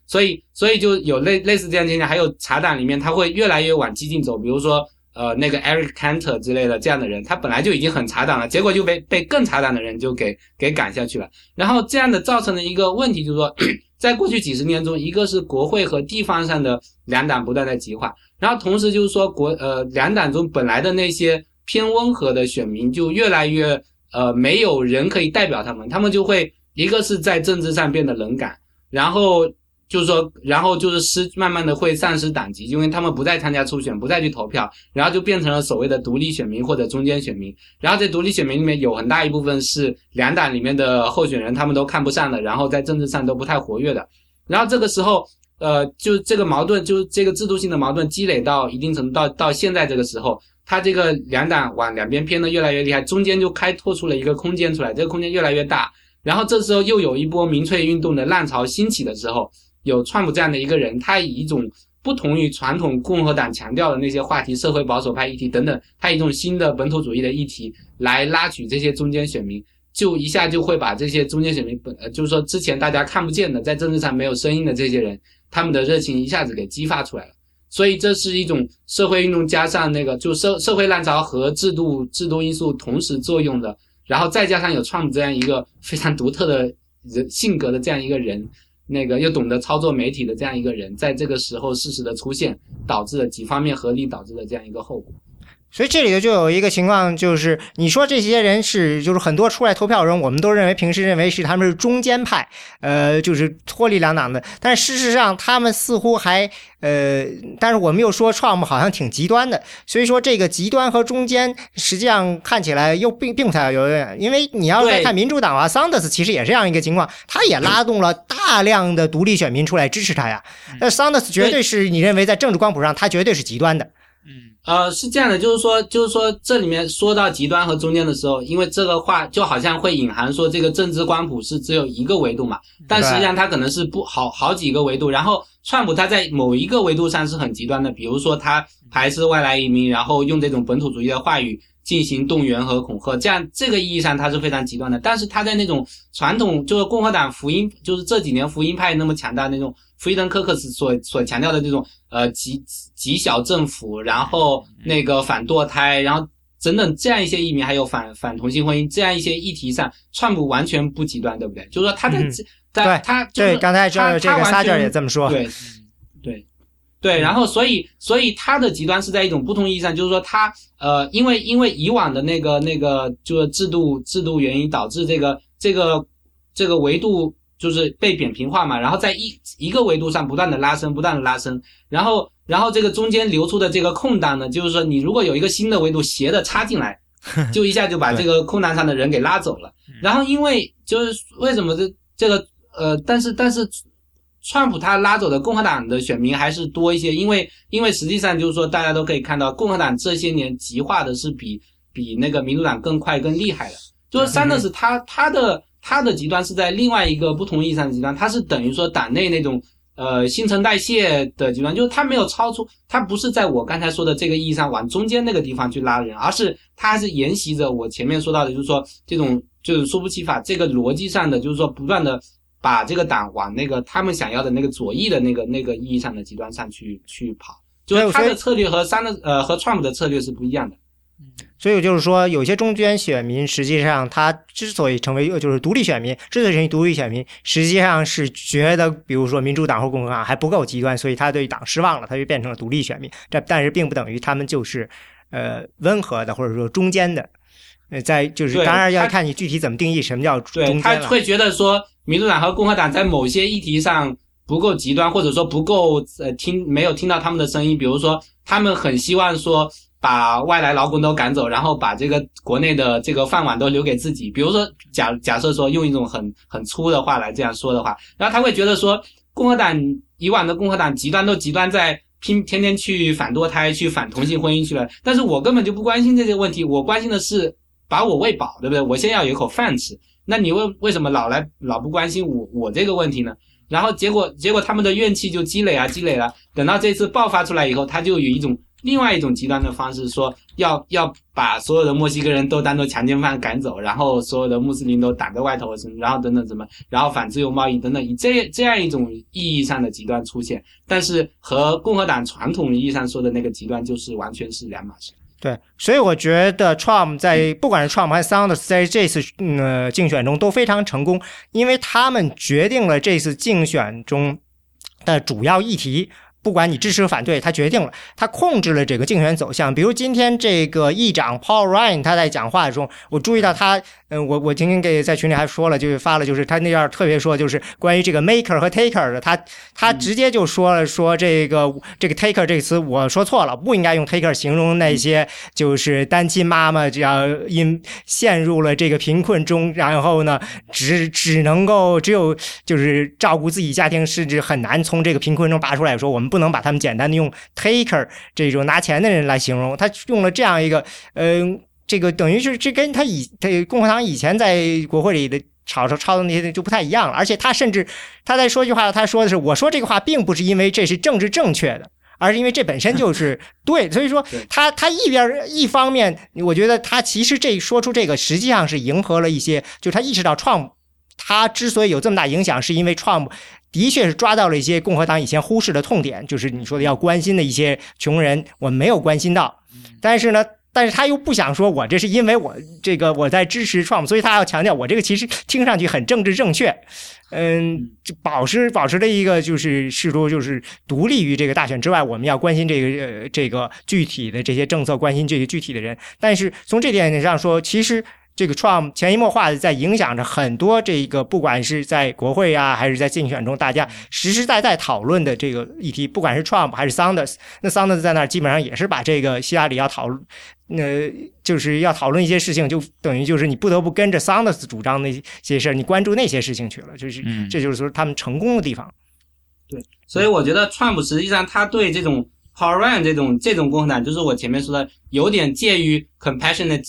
所以所以就有类类似这样现象，还有茶党里面他会越来越往激进走，比如说呃那个 Eric Cantor 之类的这样的人，他本来就已经很茶党了，结果就被被更茶党的人就给给赶下去了，然后这样的造成的一个问题就是说，在过去几十年中，一个是国会和地方上的两党不断在极化。然后同时就是说，国呃两党中本来的那些偏温和的选民就越来越呃没有人可以代表他们，他们就会一个是在政治上变得冷感，然后就是说，然后就是失慢慢的会丧失党籍，因为他们不再参加初选，不再去投票，然后就变成了所谓的独立选民或者中间选民。然后在独立选民里面有很大一部分是两党里面的候选人他们都看不上的，然后在政治上都不太活跃的。然后这个时候。呃，就这个矛盾，就这个制度性的矛盾积累到一定程度，到到现在这个时候，它这个两党往两边偏的越来越厉害，中间就开拓出了一个空间出来，这个空间越来越大。然后这时候又有一波民粹运动的浪潮兴起的时候，有川普这样的一个人，他以一种不同于传统共和党强调的那些话题，社会保守派议题等等，他以一种新的本土主义的议题来拉取这些中间选民，就一下就会把这些中间选民本，呃，就是说之前大家看不见的，在政治上没有声音的这些人。他们的热情一下子给激发出来了，所以这是一种社会运动加上那个就社社会浪潮和制度制度因素同时作用的，然后再加上有创这样一个非常独特的人性格的这样一个人，那个又懂得操作媒体的这样一个人，在这个时候适时的出现，导致了几方面合力导致的这样一个后果。所以这里头就有一个情况，就是你说这些人是，就是很多出来投票人，我们都认为平时认为是他们是中间派，呃，就是脱离两党的，但事实上他们似乎还，呃，但是我们又说 Trump 好像挺极端的，所以说这个极端和中间实际上看起来又并并不太有远，因为你要再看民主党啊，Sanders 其实也是这样一个情况，他也拉动了大量的独立选民出来支持他呀，那 Sanders 绝对是你认为在政治光谱上他绝对是极端的。嗯，呃，是这样的，就是说，就是说，这里面说到极端和中间的时候，因为这个话就好像会隐含说这个政治光谱是只有一个维度嘛，但实际上它可能是不好好几个维度。然后，川普他在某一个维度上是很极端的，比如说他排斥外来移民，然后用这种本土主义的话语进行动员和恐吓，这样这个意义上他是非常极端的。但是他在那种传统就是共和党福音，就是这几年福音派那么强大那种。福伊登科克斯所 所强调的这种呃极极小政府，然后那个反堕胎，然后等等这样一些移民，还有反反同性婚姻这样一些议题上，川普完全不极端，对不对？就是说他在在他对刚才这这个撒切尔也这么说，对对对，然后所以所以它的极端是在一种不同意义上，就是说它呃因为因为以往的那个那个就是制度制度原因导致这个这个这个维度。就是被扁平化嘛，然后在一一个维度上不断的拉伸，不断的拉伸，然后然后这个中间流出的这个空档呢，就是说你如果有一个新的维度斜的插进来，就一下就把这个空档上的人给拉走了。然后因为就是为什么这这个呃，但是但是，川普他拉走的共和党的选民还是多一些，因为因为实际上就是说大家都可以看到，共和党这些年极化的是比比那个民主党更快更厉害的，就是桑德斯他他的。他的极端是在另外一个不同意义上的极端，他是等于说党内那种呃新陈代谢的极端，就是他没有超出，他不是在我刚才说的这个意义上往中间那个地方去拉人，而是他还是沿袭着我前面说到的，就是说这种就是说不起法这个逻辑上的，就是说不断的把这个党往那个他们想要的那个左翼的那个那个意义上的极端上去去跑，就是他的策略和三的呃和 Trump 的策略是不一样的。所以就是说，有些中间选民实际上他之所以成为就是独立选民，之所以成为独立选民，实际上是觉得，比如说民主党或共和党还不够极端，所以他对党失望了，他就变成了独立选民。这但是并不等于他们就是呃温和的或者说中间的。呃，在就是当然要看你具体怎么定义什么叫中间他会觉得说，民主党和共和党在某些议题上不够极端，或者说不够呃听没有听到他们的声音，比如说他们很希望说。把外来劳工都赶走，然后把这个国内的这个饭碗都留给自己。比如说，假假设说用一种很很粗的话来这样说的话，然后他会觉得说，共和党以往的共和党极端都极端在拼天天去反堕胎、去反同性婚姻去了。但是我根本就不关心这些问题，我关心的是把我喂饱，对不对？我先要有一口饭吃。那你为为什么老来老不关心我我这个问题呢？然后结果结果他们的怨气就积累啊积累了，等到这次爆发出来以后，他就有一种。另外一种极端的方式，说要要把所有的墨西哥人都当做强奸犯赶走，然后所有的穆斯林都挡在外头，然后等等怎么，然后反自由贸易等等，以这这样一种意义上的极端出现，但是和共和党传统意义上说的那个极端就是完全是两码事。对，所以我觉得 Trump 在不管是 Trump 还是 Sanders 在这次呃竞选中都非常成功，因为他们决定了这次竞选中的主要议题。不管你支持和反对，他决定了，他控制了这个竞选走向。比如今天这个议长 Paul Ryan 他在讲话中，我注意到他。嗯，我我今天给在群里还说了，就是发了，就是他那样特别说，就是关于这个 maker 和 taker 的，他他直接就说了，说这个这个 taker 这个词我说错了，不应该用 taker 形容那些就是单亲妈妈这样因陷入了这个贫困中，然后呢，只只能够只有就是照顾自己家庭，甚至很难从这个贫困中拔出来。说我们不能把他们简单的用 taker 这种拿钱的人来形容，他用了这样一个嗯。这个等于是这跟他以他共和党以前在国会里的吵吵吵的那些就不太一样了，而且他甚至他在说一句话，他说的是：“我说这个话并不是因为这是政治正确的，而是因为这本身就是对。”所以说他他一边一方面，我觉得他其实这说出这个实际上是迎合了一些，就他意识到创他之所以有这么大影响，是因为创的确是抓到了一些共和党以前忽视的痛点，就是你说的要关心的一些穷人，我们没有关心到，但是呢。但是他又不想说我这是因为我这个我在支持 Trump，所以他要强调我这个其实听上去很政治正确。嗯，就保持保持的一个就是试图就是独立于这个大选之外，我们要关心这个呃这个具体的这些政策，关心这些具体的人。但是从这点上说，其实。这个 Trump 潜移默化的在影响着很多这个，不管是在国会啊，还是在竞选中，大家实实在在讨论的这个议题，不管是 Trump 还是 Sanders，那 Sanders 在那儿基本上也是把这个希拉里要讨论，呃，就是要讨论一些事情，就等于就是你不得不跟着 Sanders 主张那些事儿，你关注那些事情去了，就是这就是说他们成功的地方。对，所以我觉得 Trump 实际上他对这种。Paul Ryan 这种这种共和党，就是我前面说的，有点介于 compassionate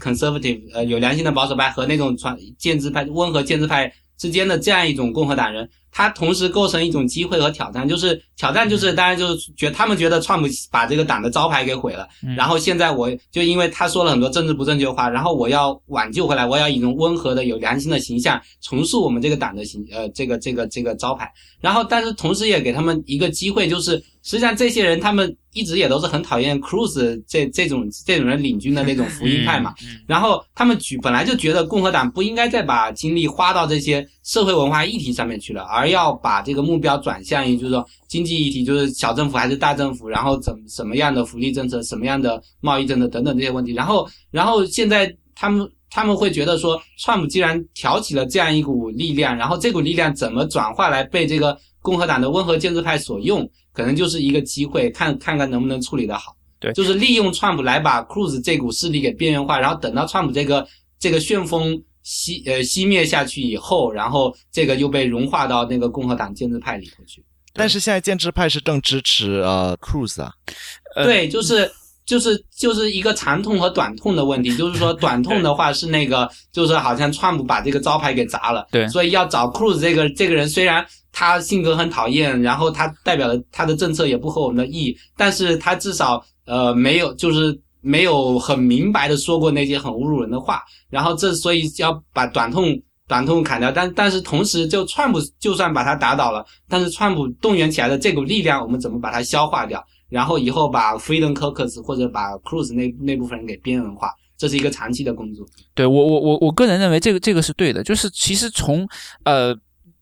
conservative 呃有良心的保守派和那种传建制派温和建制派之间的这样一种共和党人。他同时构成一种机会和挑战，就是挑战就是当然就是觉他们觉得川普把这个党的招牌给毁了，然后现在我就因为他说了很多政治不正确话，然后我要挽救回来，我要以一种温和的有良心的形象重塑我们这个党的形呃这个这个这个招牌，然后但是同时也给他们一个机会，就是实际上这些人他们一直也都是很讨厌 Cruz 这这种这种人领军的那种 福音派嘛，然后他们举本来就觉得共和党不应该再把精力花到这些社会文化议题上面去了，而要把这个目标转向于，就是说经济议题，就是小政府还是大政府，然后怎什么样的福利政策，什么样的贸易政策等等这些问题。然后，然后现在他们他们会觉得说，川普既然挑起了这样一股力量，然后这股力量怎么转化来被这个共和党的温和建制派所用，可能就是一个机会，看看看能不能处理得好。对，就是利用川普来把 Cruz 这股势力给边缘化，然后等到川普这个这个旋风。熄呃熄灭下去以后，然后这个又被融化到那个共和党建制派里头去。但是现在建制派是更支持呃 Cruz 啊。对，就是就是就是一个长痛和短痛的问题。就是说短痛的话是那个，就是好像川普把这个招牌给砸了。对。所以要找 Cruz 这个这个人，虽然他性格很讨厌，然后他代表的他的政策也不合我们的意，但是他至少呃没有就是。没有很明白的说过那些很侮辱人的话，然后这所以要把短痛短痛砍掉，但但是同时就川普就算把他打倒了，但是川普动员起来的这股力量，我们怎么把它消化掉？然后以后把 Freedom Caucus 或者把 Cruz 那那部分人给边缘化，这是一个长期的工作。对我我我我个人认为这个这个是对的，就是其实从呃。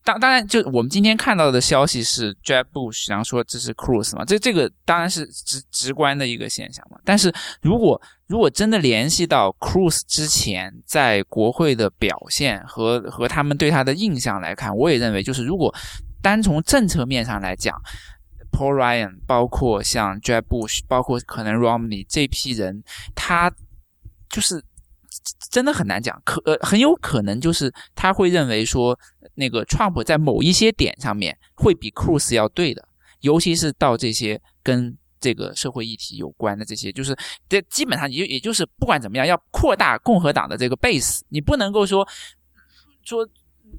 当当然，就我们今天看到的消息是 Jeb Bush，然后说这是 Cruz 嘛，这这个当然是直直观的一个现象嘛。但是如果如果真的联系到 Cruz 之前在国会的表现和和他们对他的印象来看，我也认为就是如果单从政策面上来讲，Paul Ryan，包括像 Jeb Bush，包括可能 Romney 这批人，他就是真的很难讲，可呃很有可能就是他会认为说。那个 Trump 在某一些点上面会比 Cruz 要对的，尤其是到这些跟这个社会议题有关的这些，就是这基本上也也就是不管怎么样，要扩大共和党的这个 base，你不能够说说，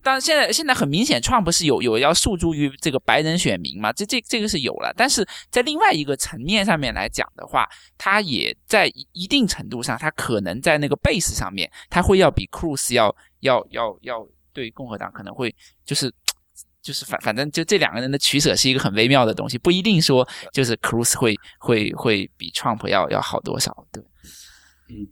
但现在现在很明显，Trump 是有有要诉诸于这个白人选民嘛，这这这个是有了，但是在另外一个层面上面来讲的话，他也在一定程度上，他可能在那个 base 上面，他会要比 Cruz 要要要要。对共和党可能会就是就是反反正就这两个人的取舍是一个很微妙的东西，不一定说就是 Cruz 会会会比 Trump 要要好多少，对，嗯，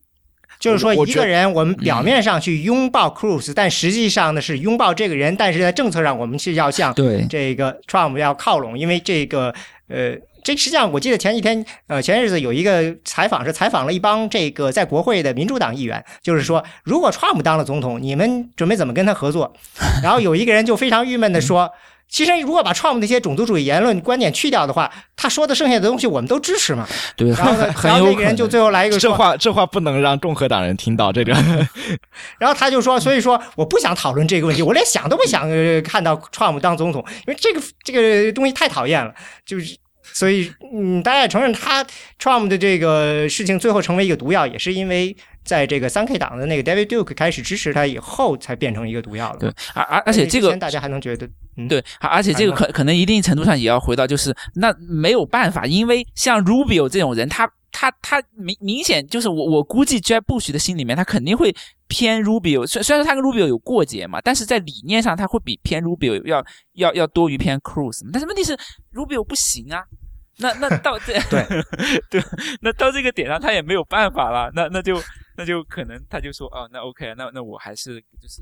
就是说一个人我们表面上去拥抱 Cruz，但实际上呢是拥抱这个人，但是在政策上我们是要向对这个 Trump 要靠拢，因为这个呃。这实际上，我记得前几天，呃，前日子有一个采访，是采访了一帮这个在国会的民主党议员，就是说，如果川普当了总统，你们准备怎么跟他合作？然后有一个人就非常郁闷的说，其实如果把川普那些种族主义言论观点去掉的话，他说的剩下的东西我们都支持嘛。对，然后然后那个人就最后来一个这话，这话不能让共和党人听到这个。然后他就说，所以说我不想讨论这个问题，我连想都不想看到川普当总统，因为这个这个东西太讨厌了，就是。所以，嗯，大家也承认他 Trump 的这个事情最后成为一个毒药，也是因为在这个三 K 党的那个 David Duke 开始支持他以后，才变成一个毒药了。对，而而而且这个大家还能觉得，对，而且这个可可能一定程度上也要回到，就是那没有办法，因为像 Rubio 这种人，他他他明明显就是我我估计 Jeb Bush 的心里面，他肯定会偏 Rubio。虽虽然说他跟 Rubio 有过节嘛，但是在理念上他会比偏 Rubio 要要要多于偏 Cruz。但是问题是 Rubio 不行啊。那那到这 对 对，那到这个点上他也没有办法了，那那就那就可能他就说哦，那 OK，那那我还是就是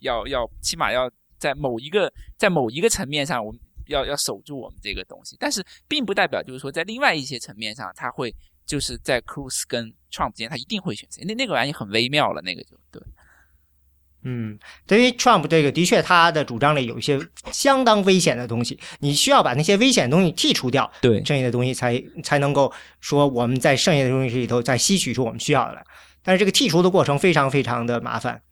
要要起码要在某一个在某一个层面上，我们要要守住我们这个东西，但是并不代表就是说在另外一些层面上，他会就是在 Cruz 跟 Trump 之间，他一定会选谁，那那个玩意很微妙了，那个就对。嗯，对于 Trump 这个，的确他的主张里有一些相当危险的东西，你需要把那些危险的东西剔除掉，对，剩下的东西才才能够说我们在剩下的东西里头再吸取出我们需要的来。但是这个剔除的过程非常非常的麻烦。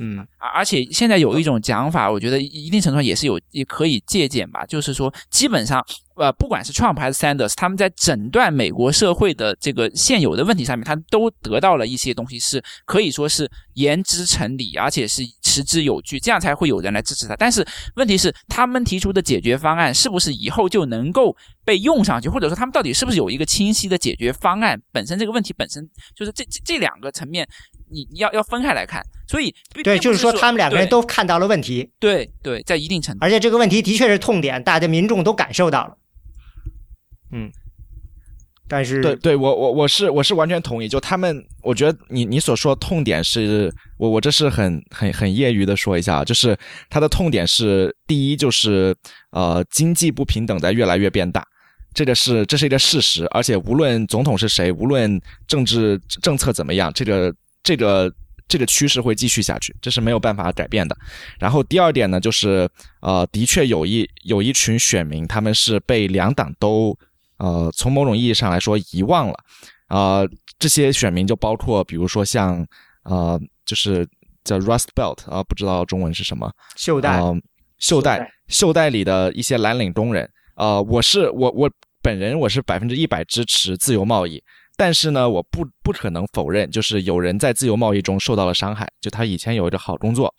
嗯，而而且现在有一种讲法，我觉得一定程度上也是有也可以借鉴吧，就是说基本上。呃，不管是 Trump 还是 Sanders，他们在诊断美国社会的这个现有的问题上面，他都得到了一些东西，是可以说是言之成理，而且是持之有据，这样才会有人来支持他。但是问题是，他们提出的解决方案是不是以后就能够被用上去，或者说他们到底是不是有一个清晰的解决方案？本身这个问题本身就是这这这两个层面，你你要要分开来看。所以对，就是说他们两个人都看到了问题，对对，在一定程度，而且这个问题的确是痛点，大家民众都感受到了。嗯，但是对对，我我我是我是完全同意。就他们，我觉得你你所说痛点是我我这是很很很业余的说一下，就是他的痛点是第一就是呃经济不平等在越来越变大，这个是这是一个事实，而且无论总统是谁，无论政治政策怎么样，这个这个这个趋势会继续下去，这是没有办法改变的。然后第二点呢，就是呃的确有一有一群选民，他们是被两党都。呃，从某种意义上来说，遗忘了，啊，这些选民就包括，比如说像，呃，就是叫 Rust Belt 啊，不知道中文是什么，袖带，袖带，袖带里的一些蓝领工人，呃，我是我我本人我是百分之一百支持自由贸易，但是呢，我不不可能否认，就是有人在自由贸易中受到了伤害，就他以前有一个好工作，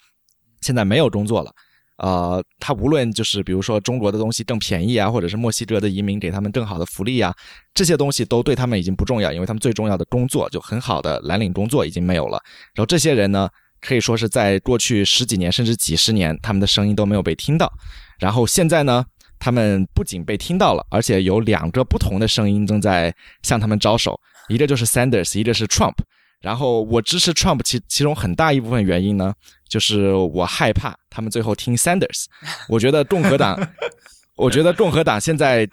现在没有工作了。呃，他无论就是比如说中国的东西更便宜啊，或者是墨西哥的移民给他们更好的福利啊，这些东西都对他们已经不重要，因为他们最重要的工作就很好的蓝领工作已经没有了。然后这些人呢，可以说是在过去十几年甚至几十年，他们的声音都没有被听到。然后现在呢，他们不仅被听到了，而且有两个不同的声音正在向他们招手，一个就是 Sanders，一个是 Trump。然后我支持 Trump，其其中很大一部分原因呢，就是我害怕他们最后听 Sanders。我觉得共和党，我觉得共和党现在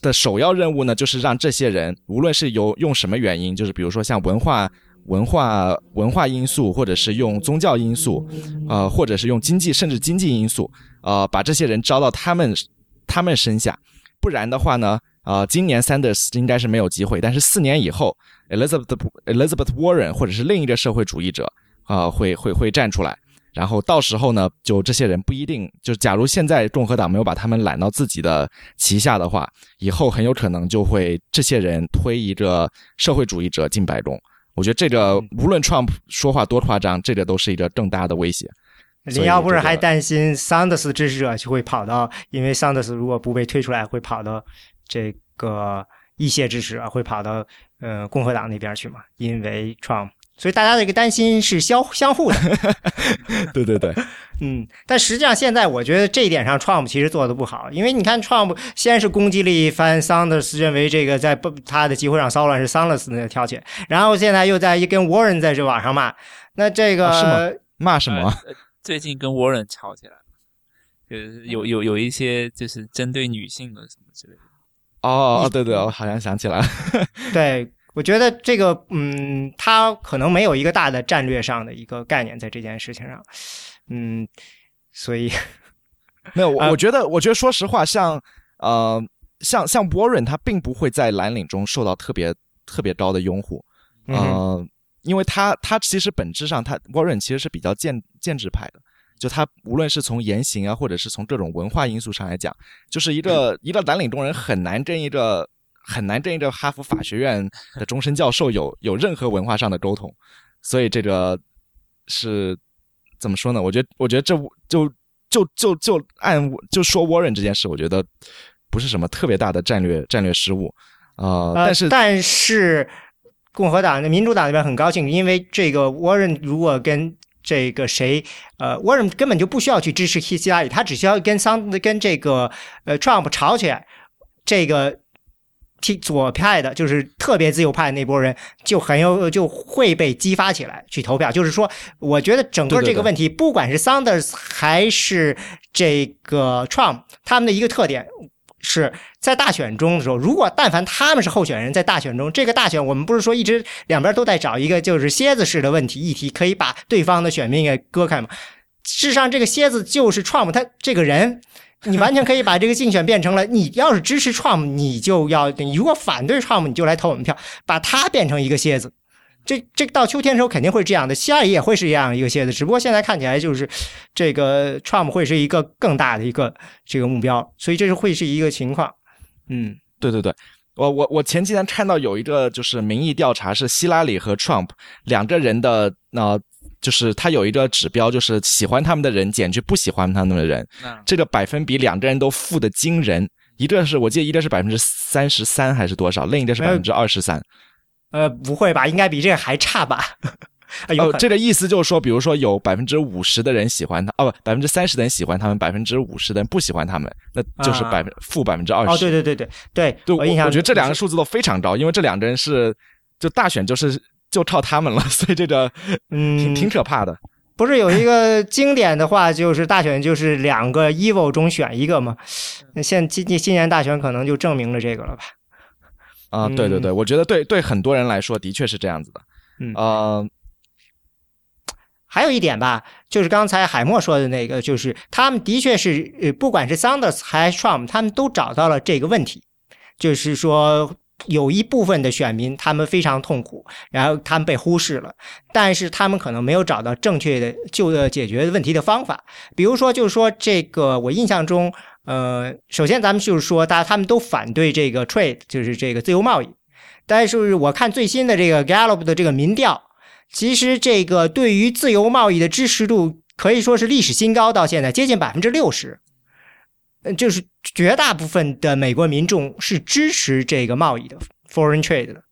的首要任务呢，就是让这些人，无论是由用什么原因，就是比如说像文化、文化、文化因素，或者是用宗教因素，呃，或者是用经济，甚至经济因素，呃，把这些人招到他们他们身下。不然的话呢，啊，今年 Sanders 应该是没有机会，但是四年以后。Elizabeth Elizabeth Warren 或者是另一个社会主义者啊，会会会站出来，然后到时候呢，就这些人不一定就，假如现在共和党没有把他们揽到自己的旗下的话，以后很有可能就会这些人推一个社会主义者进白宫。我觉得这个无论 Trump 说话多夸张，这个都是一个更大的威胁。林要不是还担心 Sanders 支持者就会跑到，因为 Sanders 如果不被推出来，会跑到这个一些支持啊会跑到。呃，共和党那边去嘛，因为 Trump，所以大家的一个担心是相相互的。对 对对，嗯，但实际上现在我觉得这一点上，Trump 其实做的不好，因为你看 Trump 先是攻击了一番 Sanders，认为这个在不他的集会上骚乱是 Sanders 那个挑起，然后现在又在一跟 Warren 在这网上骂，那这个是吗？骂什么？最近跟 Warren 吵起来了，就是有有有一些就是针对女性的什么。哦哦对对，我好像想起来了。对，我觉得这个，嗯，他可能没有一个大的战略上的一个概念在这件事情上，嗯，所以 没有。我觉得，我觉得，说实话，像呃，像像 Warren，他并不会在蓝领中受到特别特别高的拥护，嗯，因为他他其实本质上，他 Warren 其实是比较建建制派的。就他无论是从言行啊，或者是从各种文化因素上来讲，就是一个一个蓝领工人很难跟一个很难跟一个哈佛法学院的终身教授有有任何文化上的沟通，所以这个是怎么说呢？我觉得我觉得这就就就就按就说 Warren 这件事，我觉得不是什么特别大的战略战略失误啊。但是但是共和党的民主党那边很高兴，因为这个 Warren 如果跟这个谁，呃，沃伦根本就不需要去支持希希拉里，他只需要跟桑跟这个呃 Trump 吵起来，这个替左派的，就是特别自由派那波人，就很有就会被激发起来去投票。就是说，我觉得整个这个问题，不管是 Sanders 还是这个 Trump，他们的一个特点是在大选中的时候，如果但凡他们是候选人，在大选中，这个大选我们不是说一直两边都在找一个就是蝎子式的问题议题，可以把对方的选民给割开吗？事实上，这个蝎子就是 Trump，他这个人。你完全可以把这个竞选变成了，你要是支持 Trump，你就要；你如果反对 Trump，你就来投我们票，把他变成一个蝎子。这这到秋天的时候肯定会这样的，希拉里也会是这样一个蝎子。只不过现在看起来就是这个 Trump 会是一个更大的一个这个目标，所以这是会是一个情况。嗯，对对对，我我我前几天看到有一个就是民意调查，是希拉里和 Trump 两个人的那。就是他有一个指标，就是喜欢他们的人减去不喜欢他们的人，这个百分比两个人都负的惊人。一个是我记得一个是百分之三十三还是多少，另一个是百分之二十三。呃，不会吧？应该比这个还差吧？哦，这个意思就是说，比如说有百分之五十的人喜欢他，哦不，百分之三十的人喜欢他们，百分之五十的人不喜欢他们，那就是百分负百分之二十。哦，对对对对对，对我印象，我觉得这两个数字都非常高，因为这两个人是就大选就是。就靠他们了，所以这个嗯，挺挺可怕的。不是有一个经典的话，就是大选就是两个 evil 中选一个吗？现今今年大选可能就证明了这个了吧？啊，对对对，我觉得对对很多人来说的确是这样子的。嗯，呃，还有一点吧，就是刚才海默说的那个，就是他们的确是呃，不管是 Sanders 还是 Trump，他们都找到了这个问题，就是说。有一部分的选民，他们非常痛苦，然后他们被忽视了，但是他们可能没有找到正确的就解决问题的方法。比如说，就是说这个，我印象中，呃，首先咱们就是说，大家他们都反对这个 trade，就是这个自由贸易。但是我看最新的这个 Gallup 的这个民调，其实这个对于自由贸易的支持度可以说是历史新高，到现在接近百分之六十。嗯，就是绝大部分的美国民众是支持这个贸易的 foreign trade 的，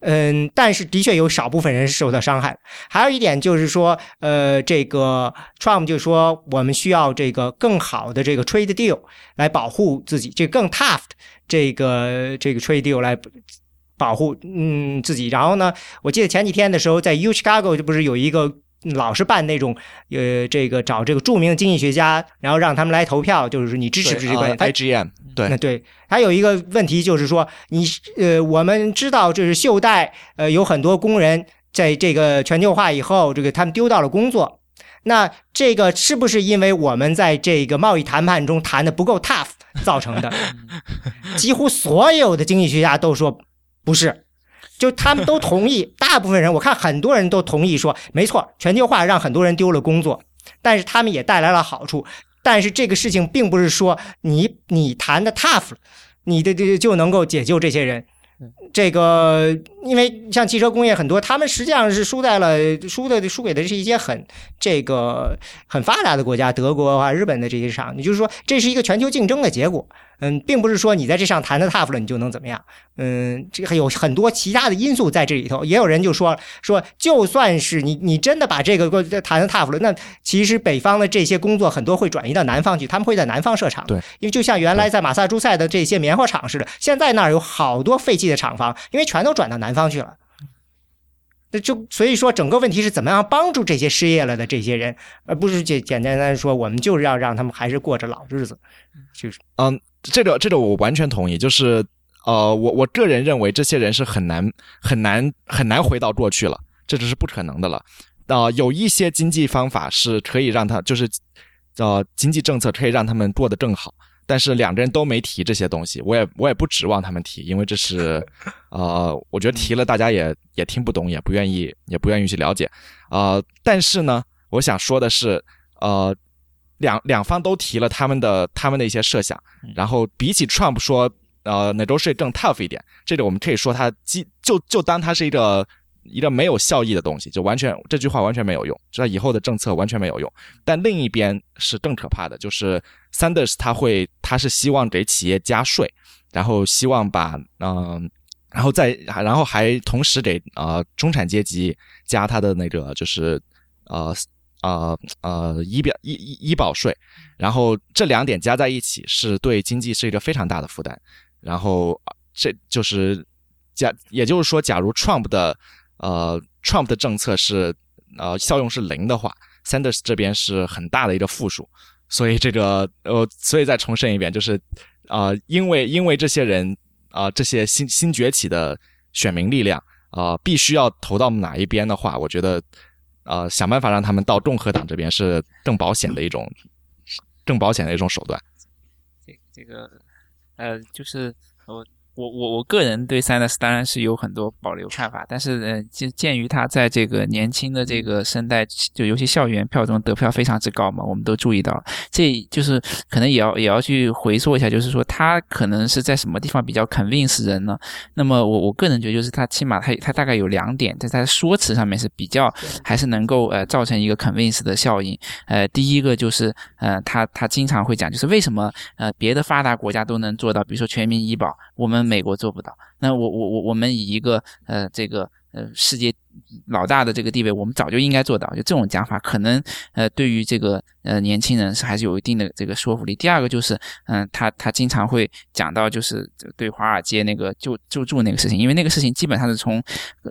嗯，但是的确有少部分人是受到伤害。还有一点就是说，呃，这个 Trump 就说我们需要这个更好的这个 trade deal 来保护自己，这更 tough 这个这个 trade deal 来保护嗯自己。然后呢，我记得前几天的时候，在 U Chicago 就不是有一个。老是办那种，呃，这个找这个著名的经济学家，然后让他们来投票，就是你支持不支持？I G M 对，那对。还有一个问题就是说，你呃，我们知道就是袖带，呃，有很多工人在这个全球化以后，这个他们丢到了工作。那这个是不是因为我们在这个贸易谈判中谈的不够 tough 造成的？几乎所有的经济学家都说不是。就他们都同意，大部分人我看很多人都同意说，没错，全球化让很多人丢了工作，但是他们也带来了好处。但是这个事情并不是说你你谈的 tough，你的这就能够解救这些人。这个，因为像汽车工业很多，他们实际上是输在了输的输给的是一些很这个很发达的国家，德国啊、日本的这些市场。也就是说，这是一个全球竞争的结果。嗯，并不是说你在这上谈的 tough 了，你就能怎么样。嗯，这还有很多其他的因素在这里头。也有人就说说，就算是你你真的把这个谈的 tough 了，那其实北方的这些工作很多会转移到南方去，他们会在南方设厂。对，因为就像原来在马萨诸塞的这些棉花厂似的，现在那儿有好多废弃的厂房，因为全都转到南方去了。那就所以说，整个问题是怎么样帮助这些失业了的这些人，而不是简简单单说我们就是要让他们还是过着老日子，就是嗯。这个这个我完全同意，就是呃，我我个人认为这些人是很难很难很难回到过去了，这只是不可能的了。啊，有一些经济方法是可以让他就是呃经济政策可以让他们过得更好，但是两个人都没提这些东西，我也我也不指望他们提，因为这是呃，我觉得提了大家也也听不懂，也不愿意也不愿意去了解。呃，但是呢，我想说的是，呃。两两方都提了他们的他们的一些设想，然后比起 Trump 说，呃，哪州税更 tough 一点，这个我们可以说他基就就当它是一个一个没有效益的东西，就完全这句话完全没有用，这以后的政策完全没有用。但另一边是更可怕的，就是 Sanders 他会他是希望给企业加税，然后希望把嗯，然后再然后还同时给呃中产阶级加他的那个就是呃。呃呃，医表医医医保税，然后这两点加在一起是对经济是一个非常大的负担。然后这就是假，也就是说，假如 Trump 的呃 Trump 的政策是呃效用是零的话，Sanders 这边是很大的一个负数。所以这个呃，所以再重申一遍，就是啊，因为因为这些人啊，这些新新崛起的选民力量啊，必须要投到哪一边的话，我觉得呃，想办法让他们到共和党这边是更保险的一种更保险的一种手段。这这个呃，就是我。我我我个人对 Sanders 当然是有很多保留看法，但是呃，鉴鉴于他在这个年轻的这个声代，就尤其校园票中得票非常之高嘛，我们都注意到了，这就是可能也要也要去回溯一下，就是说他可能是在什么地方比较 convince 人呢？那么我我个人觉得，就是他起码他他大概有两点，在他的说辞上面是比较还是能够呃造成一个 convince 的效应。呃，第一个就是呃他他经常会讲，就是为什么呃别的发达国家都能做到，比如说全民医保，我们。美国做不到，那我我我我们以一个呃这个呃世界。老大的这个地位，我们早就应该做到。就这种讲法，可能呃，对于这个呃年轻人是还是有一定的这个说服力。第二个就是，嗯，他他经常会讲到，就是对华尔街那个救救助那个事情，因为那个事情基本上是从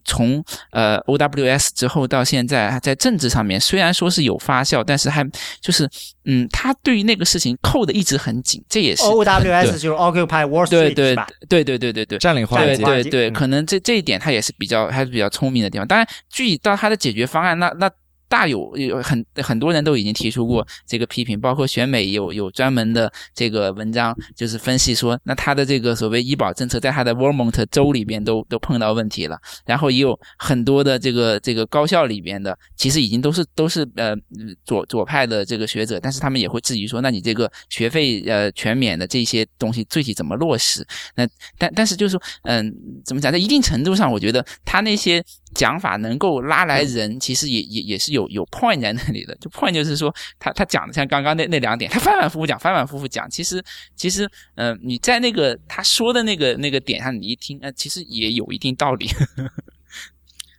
从呃 O W S 之后到现在，在政治上面虽然说是有发酵，但是还就是嗯，他对于那个事情扣的一直很紧。这也是 O W S 就是 Occupy Wall Street 对对对对对对对占领华尔街，对对，可能这这一点他也是比较还是比较聪明的地方。当然，具体到他的解决方案，那那。大有有很很多人都已经提出过这个批评，包括选美有有专门的这个文章，就是分析说，那他的这个所谓医保政策，在他的 Vermont 州里边都都碰到问题了。然后也有很多的这个这个高校里边的，其实已经都是都是呃左左派的这个学者，但是他们也会质疑说，那你这个学费呃全免的这些东西具体怎么落实？那但但是就是说，嗯，怎么讲，在一定程度上，我觉得他那些。讲法能够拉来人，其实也也也是有有 point 在那里的。就 point 就是说，他他讲的像刚刚那那两点，他反反复复讲，反反复复讲。其实其实，嗯，你在那个他说的那个那个点上，你一听，呃，其实也有一定道理。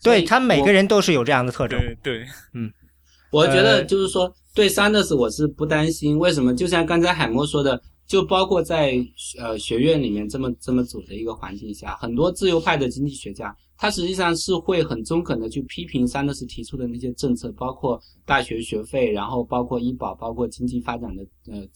对他每个人都是有这样的特征。对，嗯，我觉得就是说，对 Sanders 我是不担心。为什么？就像刚才海默说的。就包括在呃学院里面这么这么组的一个环境下，很多自由派的经济学家，他实际上是会很中肯的去批评桑德斯提出的那些政策，包括大学学费，然后包括医保，包括经济发展的呃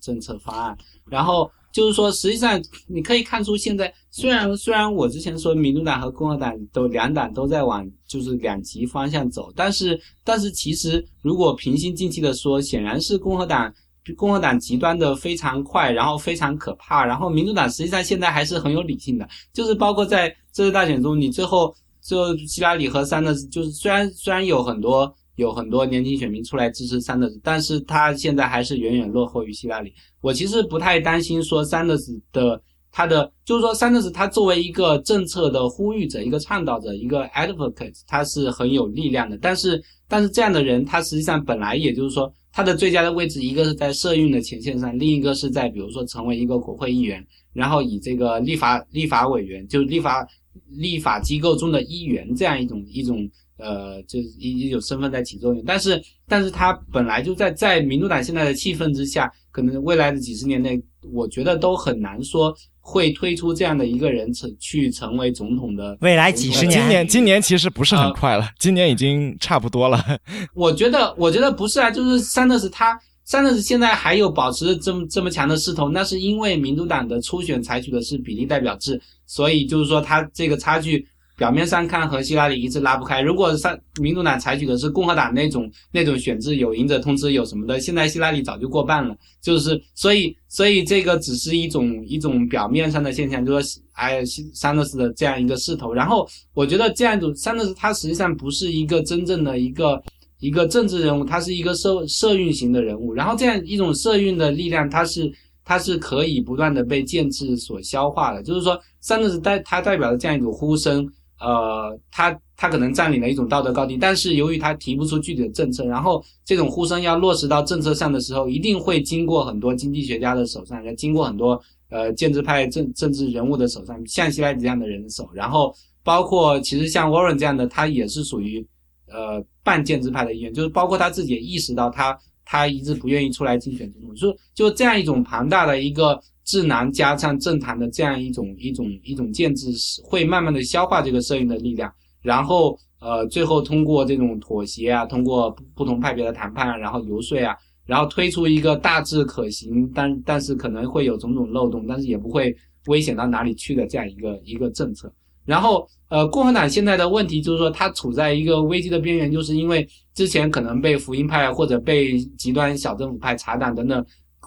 政策方案。然后就是说，实际上你可以看出，现在虽然虽然我之前说民主党和共和党都两党都在往就是两极方向走，但是但是其实如果平心静气的说，显然是共和党。共和党极端的非常快，然后非常可怕，然后民主党实际上现在还是很有理性的，就是包括在这次大选中，你最后就希拉里和桑德斯，就是虽然虽然有很多有很多年轻选民出来支持桑德斯，但是他现在还是远远落后于希拉里。我其实不太担心说桑德斯的他的，就是说桑德斯他作为一个政策的呼吁者、一个倡导者、一个 advocate，他是很有力量的。但是但是这样的人，他实际上本来也就是说。他的最佳的位置，一个是在社运的前线上，另一个是在比如说成为一个国会议员，然后以这个立法立法委员，就立法立法机构中的一员这样一种一种呃，就是一一种身份在起作用。但是，但是他本来就在在民主党现在的气氛之下，可能未来的几十年内，我觉得都很难说。会推出这样的一个人成去成为总统的未来几十年？今年今年其实不是很快了，今年已经差不多了。我觉得，我觉得不是啊，就是桑德斯他桑德斯现在还有保持这么这么强的势头，那是因为民主党的初选采取的是比例代表制，所以就是说他这个差距。表面上看和希拉里一直拉不开，如果三民主党采取的是共和党那种那种选制，有赢者通吃有什么的，现在希拉里早就过半了。就是所以所以这个只是一种一种表面上的现象，就说哎桑德斯的这样一个势头。然后我觉得这样一种桑德斯他实际上不是一个真正的一个一个政治人物，他是一个社社运型的人物。然后这样一种社运的力量，它是它是可以不断的被建制所消化的。就是说桑德斯代他代表的这样一种呼声。呃，他他可能占领了一种道德高地，但是由于他提不出具体的政策，然后这种呼声要落实到政策上的时候，一定会经过很多经济学家的手上，要经过很多呃建制派政政治人物的手上，像希拉里这样的人手，然后包括其实像 Warren 这样的，他也是属于呃半建制派的一员，就是包括他自己也意识到他他一直不愿意出来竞选总统。就就这样一种庞大的一个智囊加上政坛的这样一种一种一种建制，会慢慢的消化这个摄影的力量，然后呃最后通过这种妥协啊，通过不同派别的谈判啊，然后游说啊，然后推出一个大致可行，但但是可能会有种种漏洞，但是也不会危险到哪里去的这样一个一个政策。然后，呃，共和党现在的问题就是说，它处在一个危机的边缘，就是因为之前可能被福音派或者被极端小政府派查党等等，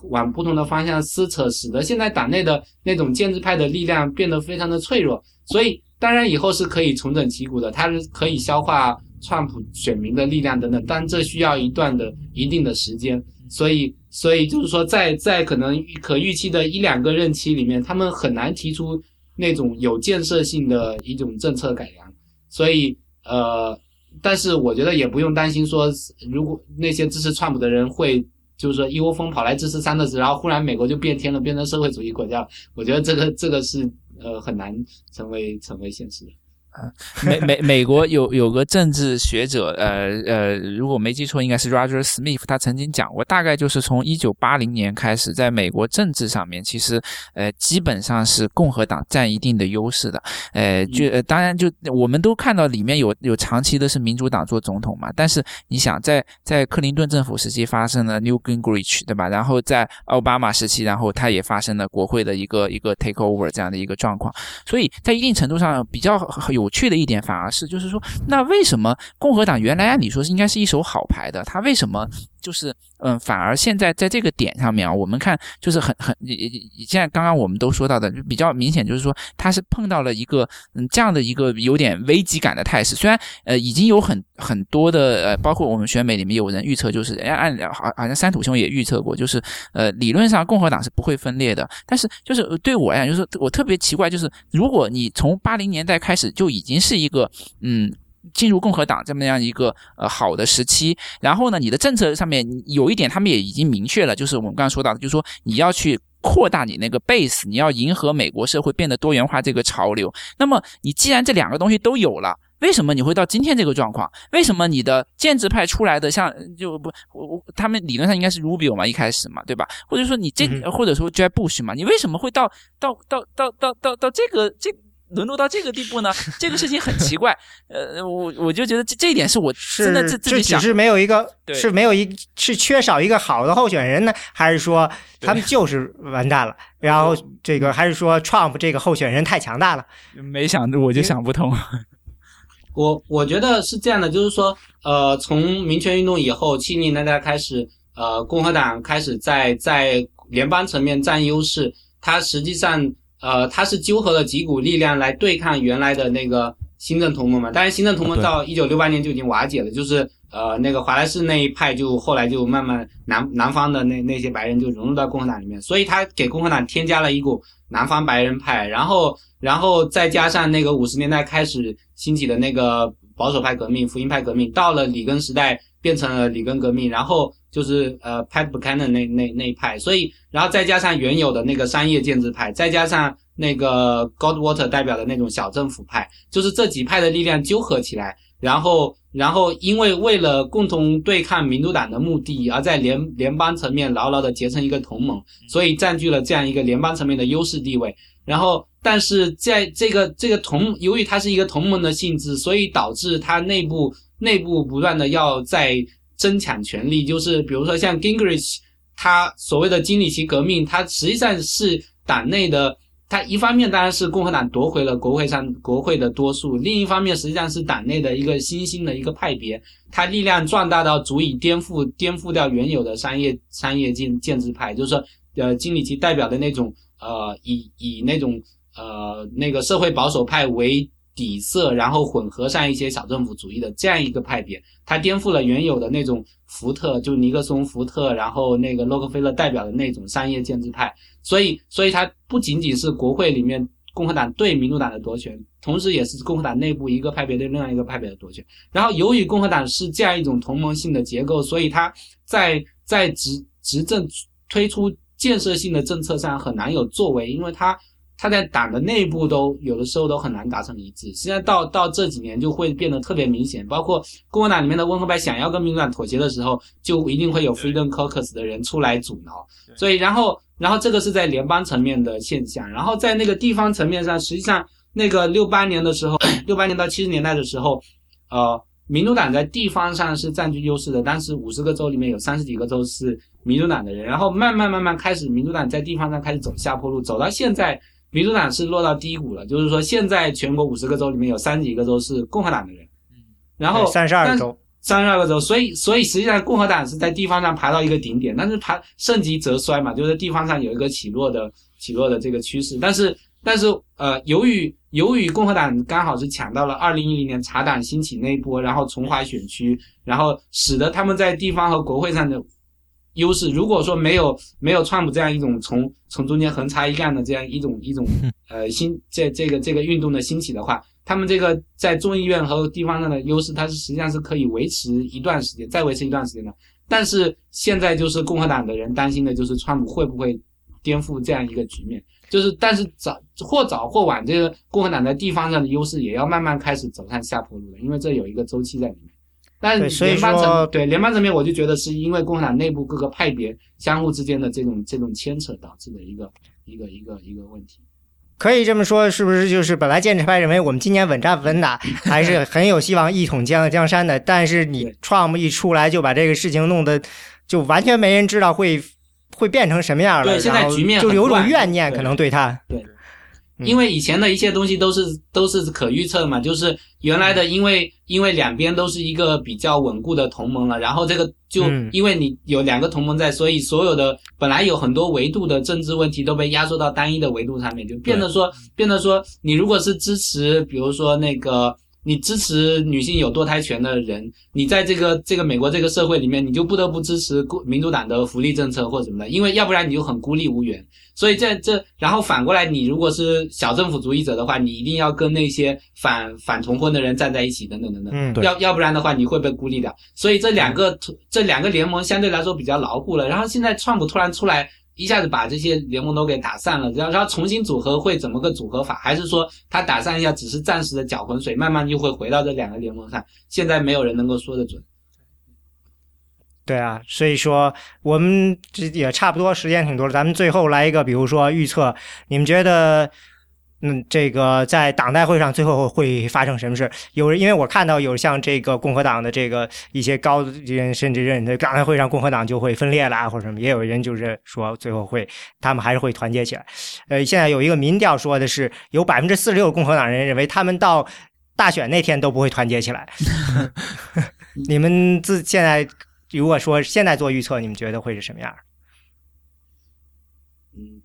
往不同的方向撕扯，使得现在党内的那种建制派的力量变得非常的脆弱。所以，当然以后是可以重整旗鼓的，它是可以消化川普选民的力量等等，但这需要一段的一定的时间。所以，所以就是说，在在可能可预期的一两个任期里面，他们很难提出。那种有建设性的一种政策改良，所以呃，但是我觉得也不用担心说，如果那些支持川普的人会就是说一窝蜂跑来支持三德斯，然后忽然美国就变天了，变成社会主义国家，我觉得这个这个是呃很难成为成为现实的。美美美国有有个政治学者，呃呃，如果没记错，应该是 Roger Smith，他曾经讲过，大概就是从一九八零年开始，在美国政治上面，其实呃基本上是共和党占一定的优势的，呃就呃当然就我们都看到里面有有长期的是民主党做总统嘛，但是你想在在克林顿政府时期发生了 New Gingrich 对吧？然后在奥巴马时期，然后他也发生了国会的一个一个 take over 这样的一个状况，所以在一定程度上比较有。有趣的一点反而是，就是说，那为什么共和党原来按理说是应该是一手好牌的，他为什么？就是，嗯，反而现在在这个点上面啊，我们看就是很很，现在刚刚我们都说到的就比较明显，就是说他是碰到了一个嗯这样的一个有点危机感的态势。虽然呃已经有很很多的呃，包括我们选美里面有人预测，就是按好好像三土兄也预测过，就是呃理论上共和党是不会分裂的。但是就是对我来讲，就是我特别奇怪，就是如果你从八零年代开始就已经是一个嗯。进入共和党这么样一个呃好的时期，然后呢，你的政策上面有一点他们也已经明确了，就是我们刚刚说到的，就是说你要去扩大你那个 base，你要迎合美国社会变得多元化这个潮流。那么你既然这两个东西都有了，为什么你会到今天这个状况？为什么你的建制派出来的像就不我我他们理论上应该是 Rubio 嘛，一开始嘛，对吧？或者说你这或者说 Jeb Bush 嘛，你为什么会到到到到到到到这个这？沦落到这个地步呢？这个事情很奇怪。呃，我我就觉得这这一点是我真的自自己想，只是没有一个是没有一是缺少一个好的候选人呢，还是说他们就是完蛋了？然后这个还是说 Trump 这个候选人太强大了？没想我就想不通。我我觉得是这样的，就是说，呃，从民权运动以后，七零年代开始，呃，共和党开始在在联邦层面占优势，它实际上。呃，他是纠合了几股力量来对抗原来的那个新政同盟嘛？但是，新政同盟到一九六八年就已经瓦解了，就是呃，那个华莱士那一派就后来就慢慢南南方的那那些白人就融入到共和党里面，所以他给共和党添加了一股南方白人派，然后然后再加上那个五十年代开始兴起的那个保守派革命、福音派革命，到了里根时代变成了里根革命，然后就是呃，Pat Buchanan 那那那一派，所以。然后再加上原有的那个商业建制派，再加上那个 Goldwater 代表的那种小政府派，就是这几派的力量纠合起来，然后，然后因为为了共同对抗民主党的目的，而在联联邦层面牢牢的结成一个同盟，所以占据了这样一个联邦层面的优势地位。然后，但是在这个这个同，由于它是一个同盟的性质，所以导致它内部内部不断的要在争抢权力，就是比如说像 Gingrich。他所谓的经理旗革命，它实际上是党内的。它一方面当然是共和党夺回了国会上国会的多数，另一方面实际上是党内的一个新兴的一个派别，它力量壮大到足以颠覆颠覆掉原有的商业商业建建制派，就是说，呃，经理旗代表的那种呃，以以那种呃那个社会保守派为。底色，然后混合上一些小政府主义的这样一个派别，它颠覆了原有的那种福特，就尼克松、福特，然后那个洛克菲勒代表的那种商业建制派。所以，所以它不仅仅是国会里面共和党对民主党的夺权，同时也是共和党内部一个派别对另外一个派别的夺权。然后，由于共和党是这样一种同盟性的结构，所以它在在执执政推出建设性的政策上很难有作为，因为它。他在党的内部都有的时候都很难达成一致。实际上到到这几年就会变得特别明显，包括共和党里面的温和派想要跟民主党妥协的时候，就一定会有 Freedom Caucus 的人出来阻挠。所以然后然后这个是在联邦层面的现象，然后在那个地方层面上，实际上那个六八年的时候，六八年到七十年代的时候，呃。民主党在地方上是占据优势的，当时五十个州里面有三十几个州是民主党的人，然后慢慢慢慢开始，民主党在地方上开始走下坡路，走到现在，民主党是落到低谷了。就是说，现在全国五十个州里面有三十几个州是共和党的人，然后三十二个州，三十二个州，所以所以实际上共和党是在地方上爬到一个顶点，但是爬盛极则衰嘛，就是地方上有一个起落的起落的这个趋势，但是。但是，呃，由于由于共和党刚好是抢到了二零一零年茶党兴起那一波，然后重划选区，然后使得他们在地方和国会上的优势。如果说没有没有川普这样一种从从中间横插一杠的这样一种一种呃新这这个这个运动的兴起的话，他们这个在众议院和地方上的优势，它是实际上是可以维持一段时间，再维持一段时间的。但是现在就是共和党的人担心的就是川普会不会颠覆这样一个局面。就是，但是早或早或晚，这个共和党在地方上的优势也要慢慢开始走上下坡路了，因为这有一个周期在里面。但是联邦层对联邦层面，我就觉得是因为共和党内部各个派别相互之间的这种这种牵扯导致的一个一个一个一个问题。可以这么说，是不是就是本来建制派认为我们今年稳扎稳打，还是 很有希望一统江江山的？但是你 Trump 一出来就把这个事情弄得就完全没人知道会。会变成什么样了？对，现在局面就有种怨念，可能对他。对，因为以前的一些东西都是都是可预测的嘛，就是原来的，因为因为两边都是一个比较稳固的同盟了，然后这个就因为你有两个同盟在，所以所有的本来有很多维度的政治问题都被压缩到单一的维度上面，就变得说变得说，你如果是支持，比如说那个。你支持女性有堕胎权的人，你在这个这个美国这个社会里面，你就不得不支持民主党的福利政策或什么的，因为要不然你就很孤立无援。所以这这，然后反过来，你如果是小政府主义者的话，你一定要跟那些反反同婚的人站在一起，等等等等。嗯，要要不然的话，你会被孤立掉。所以这两个这两个联盟相对来说比较牢固了。然后现在川普突然出来。一下子把这些联盟都给打散了，然后然后重新组合会怎么个组合法？还是说他打散一下只是暂时的搅浑水，慢慢就会回到这两个联盟上？现在没有人能够说得准。对啊，所以说我们这也差不多时间挺多了，咱们最后来一个，比如说预测，你们觉得？嗯，这个在党代会上最后会发生什么事？有人因为我看到有像这个共和党的这个一些高人，甚至认为党代会上共和党就会分裂啦或者什么，也有人就是说最后会他们还是会团结起来。呃，现在有一个民调说的是有百分之四十六共和党人认为他们到大选那天都不会团结起来。你们自现在如果说现在做预测，你们觉得会是什么样？嗯。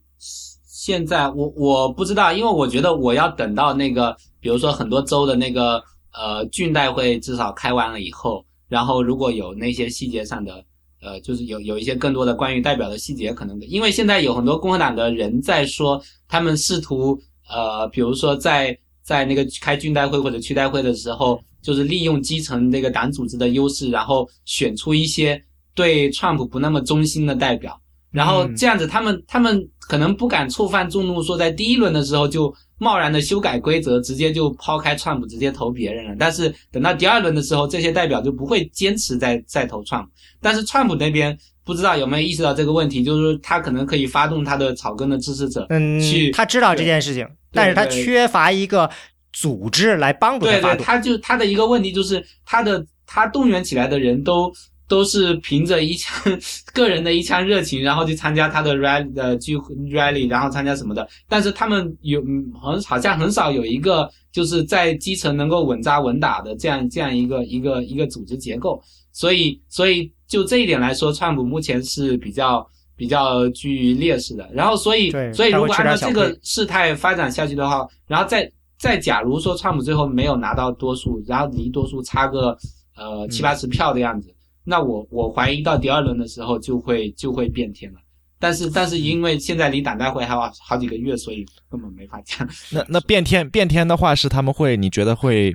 现在我我不知道，因为我觉得我要等到那个，比如说很多州的那个呃郡代会至少开完了以后，然后如果有那些细节上的呃，就是有有一些更多的关于代表的细节，可能因为现在有很多共和党的人在说，他们试图呃，比如说在在那个开郡代会或者区代会的时候，就是利用基层那个党组织的优势，然后选出一些对川普不那么忠心的代表。然后这样子，他们他们可能不敢触犯众怒，说在第一轮的时候就贸然的修改规则，直接就抛开川普，直接投别人了。但是等到第二轮的时候，这些代表就不会坚持再再 投川普。但是川普那边不知道有没有意识到这个问题，就是他可能可以发动他的草根的支持者，嗯，去他知道这件事情，但是他缺乏一个组织来帮助他对对，他就他的一个问题就是他的他动员起来的人都。都是凭着一腔个人的一腔热情，然后去参加他的 rally 的聚 rally，然后参加什么的。但是他们有很好像很少有一个就是在基层能够稳扎稳打的这样这样一个一个一个组织结构。所以所以就这一点来说，川普目前是比较比较居劣势的。然后所以所以如果按照这个事态发展下去的话，然后再再假如说川普最后没有拿到多数，然后离多数差个呃七八十票的样子。那我我怀疑到第二轮的时候就会就会变天了，但是但是因为现在离党代会还有好几个月，所以根本没法讲。那那变天变天的话是他们会你觉得会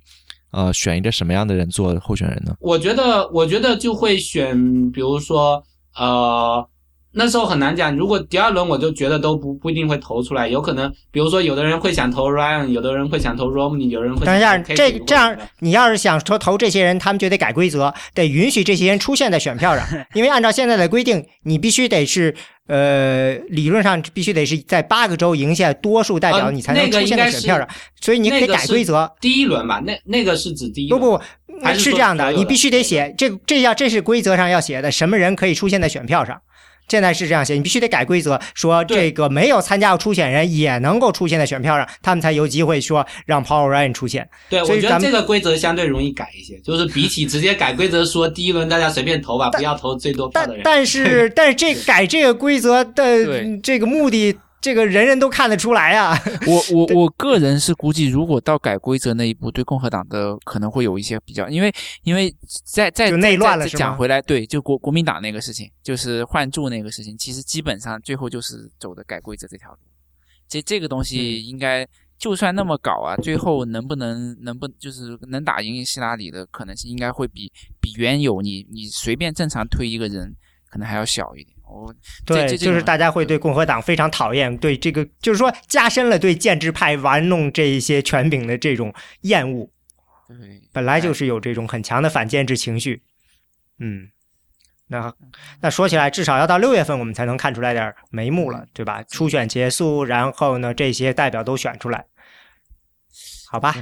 呃选一个什么样的人做候选人呢？我觉得我觉得就会选比如说呃那时候很难讲。如果第二轮我就觉得都不不一定会投出来，有可能，比如说有的人会想投 Ryan，有的人会想投 Romney，有人会等一下，这这样，你要是想说投这些人，他们就得改规则，得允许这些人出现在选票上，因为按照现在的规定，你必须得是呃，理论上必须得是在八个州赢下多数代表，呃你才能出现在选票上，所以你得改规则。第一轮吧，那那个是指第一轮。不不，还是是这样的你必须得写这这要这是规则上要写的，什么人可以出现在选票上。现在是这样写，你必须得改规则，说这个没有参加过初选人也能够出现在选票上，他们才有机会说让 Paul Ryan 出现。对，我觉得这个规则相对容易改一些，就是比起直接改规则说第一轮大家随便投吧，不要投最多票但的人。但是但是这改这个规则的这个目的，这个人人都看得出来啊。我我 我个人是估计，如果到改规则那一步，对共和党的可能会有一些比较，因为因为在在就内乱了讲回来，对，就国国民党那个事情，就是换柱那个事情，其实基本上最后就是走的改规则这条路。这这个东西嗯应该就算那么搞啊，最后能不能能不就是能打赢希拉里的可能性，应该会比比原有你你随便正常推一个人可能还要小一点。我这对，就是大家会对对共和党非常讨厌，对这个就是说加深了对建制派玩弄这一些权柄的这种厌恶。对本来就是有这种很强的反建制情绪。嗯，那那说起来，至少要到六月份我们才能看出来点儿眉目了，对吧？初选结束，然后呢，这些代表都选出来，好吧？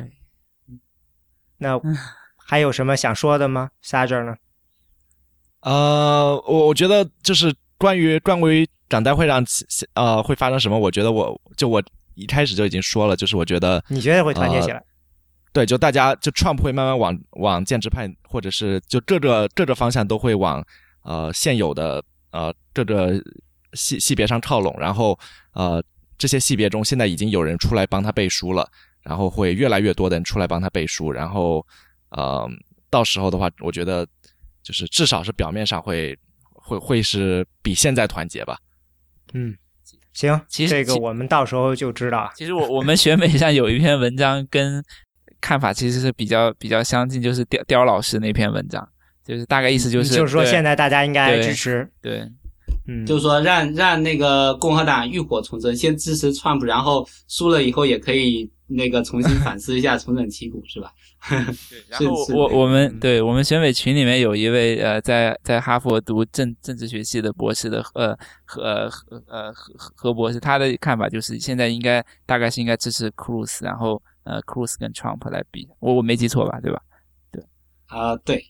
那 还有什么想说的吗 s a g e r 呢？呃，我我觉得就是关于关于长代会上呃会发生什么，我觉得我就我一开始就已经说了，就是我觉得你觉得会团结起来？对，就大家就 Trump 会慢慢往往建制派或者是就各个各个方向都会往呃现有的呃各个系系别上靠拢，然后呃这些系别中现在已经有人出来帮他背书了，然后会越来越多的人出来帮他背书，然后呃到时候的话，我觉得就是至少是表面上会会会是比现在团结吧。嗯，行，其实这个我们到时候就知道。其实我我们选美上有一篇文章跟看法其实是比较比较相近，就是刁刁老师那篇文章，就是大概意思就是就是说，现在大家应该支持，对嗯，就是说让让那个共和党浴火重生，先支持 Trump，然后输了以后也可以那个重新反思一下，重整旗鼓，是吧？对然后我我们嗯对我们选美群里面有一位呃在在哈佛读政政治学系的博士的呃何呃何呃何何博士，他的看法就是现在应该大概是应该支持 Cruz，然后呃 Cruz 跟 Trump 来比，我我没记错吧，对吧？对啊、对，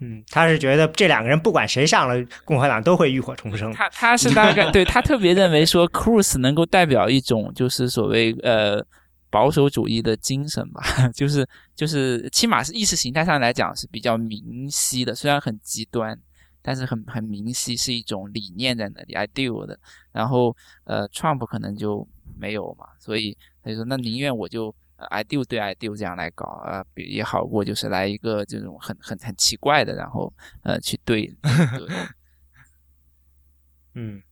嗯，他是觉得这两个人不管谁上了共和党都会浴火重生。他他是大概对他特别认为说，Cruz 能够代表一种就是所谓呃保守主义的精神吧，就是就是起码是意识形态上来讲是比较明晰的，虽然很极端，但是很很明晰是一种理念在那里 ideal 的。然后呃，Trump 可能就没有嘛，所以他就说那宁愿我就。呃 ideal 对 ideal 这样来搞啊，比也好过就是来一个这种很很很奇怪的，然后呃去对对。嗯，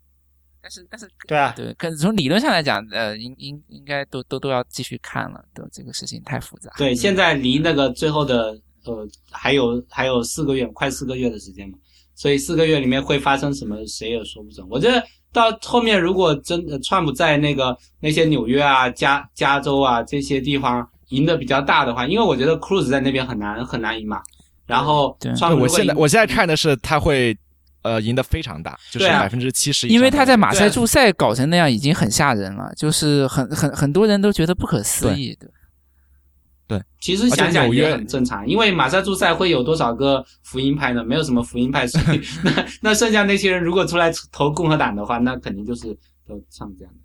但是但是对啊，对，可是从理论上来讲，呃，应应应该都都都要继续看了，都，这个事情太复杂。对，现在离那个最后的呃还有还有四个月，快四个月的时间嘛，所以四个月里面会发生什么，谁也说不准。我觉得到后面如果真的川普在那个那些纽约啊、加加州啊这些地方赢得比较大的话，因为我觉得 Cruz 在那边很难很难赢嘛。然后川普我现在我现在看的是他会呃赢得非常大，就是百分之七十。因为他在马赛诸塞搞成那样已经很吓人了，就是很很很多人都觉得不可思议的。其实想想也很正常，因为马萨诸塞会有多少个福音派呢？没有什么福音派，所以那那剩下那些人如果出来投共和党的话，那肯定就是都像这样的。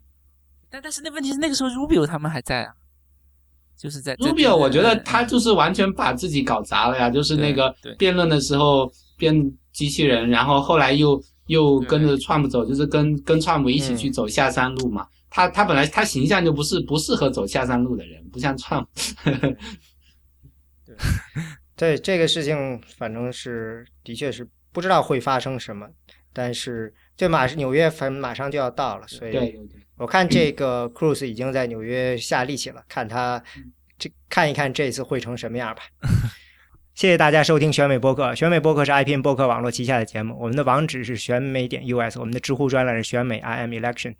但但是那问题是那个时候 Rubio 他们还在啊，就是在 Rubio，我觉得他嗯就是完全把自己搞砸了呀，就是那个对对辩论的时候变机器人，然后后来又又跟着 Trump 走，就是跟跟 Trump 一起去走下山路嘛。他他本来他形象就不是不适合走下山路的人，不像 Trump。对这个事情，反正是的确是不知道会发生什么，但是这马纽约反正马上就要到了，所以对对对，我看这个 Cruz 已经在纽约下力气了，看他这看一看这次会成什么样吧。谢谢大家收听选美播客。选美播客是 IPN 播客网络旗下的节目，我们的网址是选美点 US，我们的知乎专栏是选美 IM Election。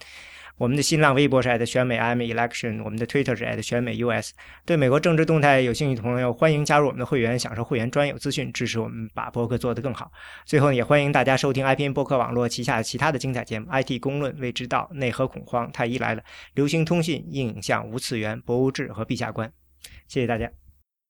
我们的新浪微博是选美 I'm Election，我们的 Twitter 是选美 US。对美国政治动态有兴趣的朋友，欢迎加入我们的会员，享受会员专有资讯，支持我们把播客做得更好。最后，也欢迎大家收听 IPN 播客网络旗下其他的精彩节目：IT 公论、未知道、内核恐慌、太医来了、流行通信、硬影像、无次元、博物志和陛下观。谢谢大家。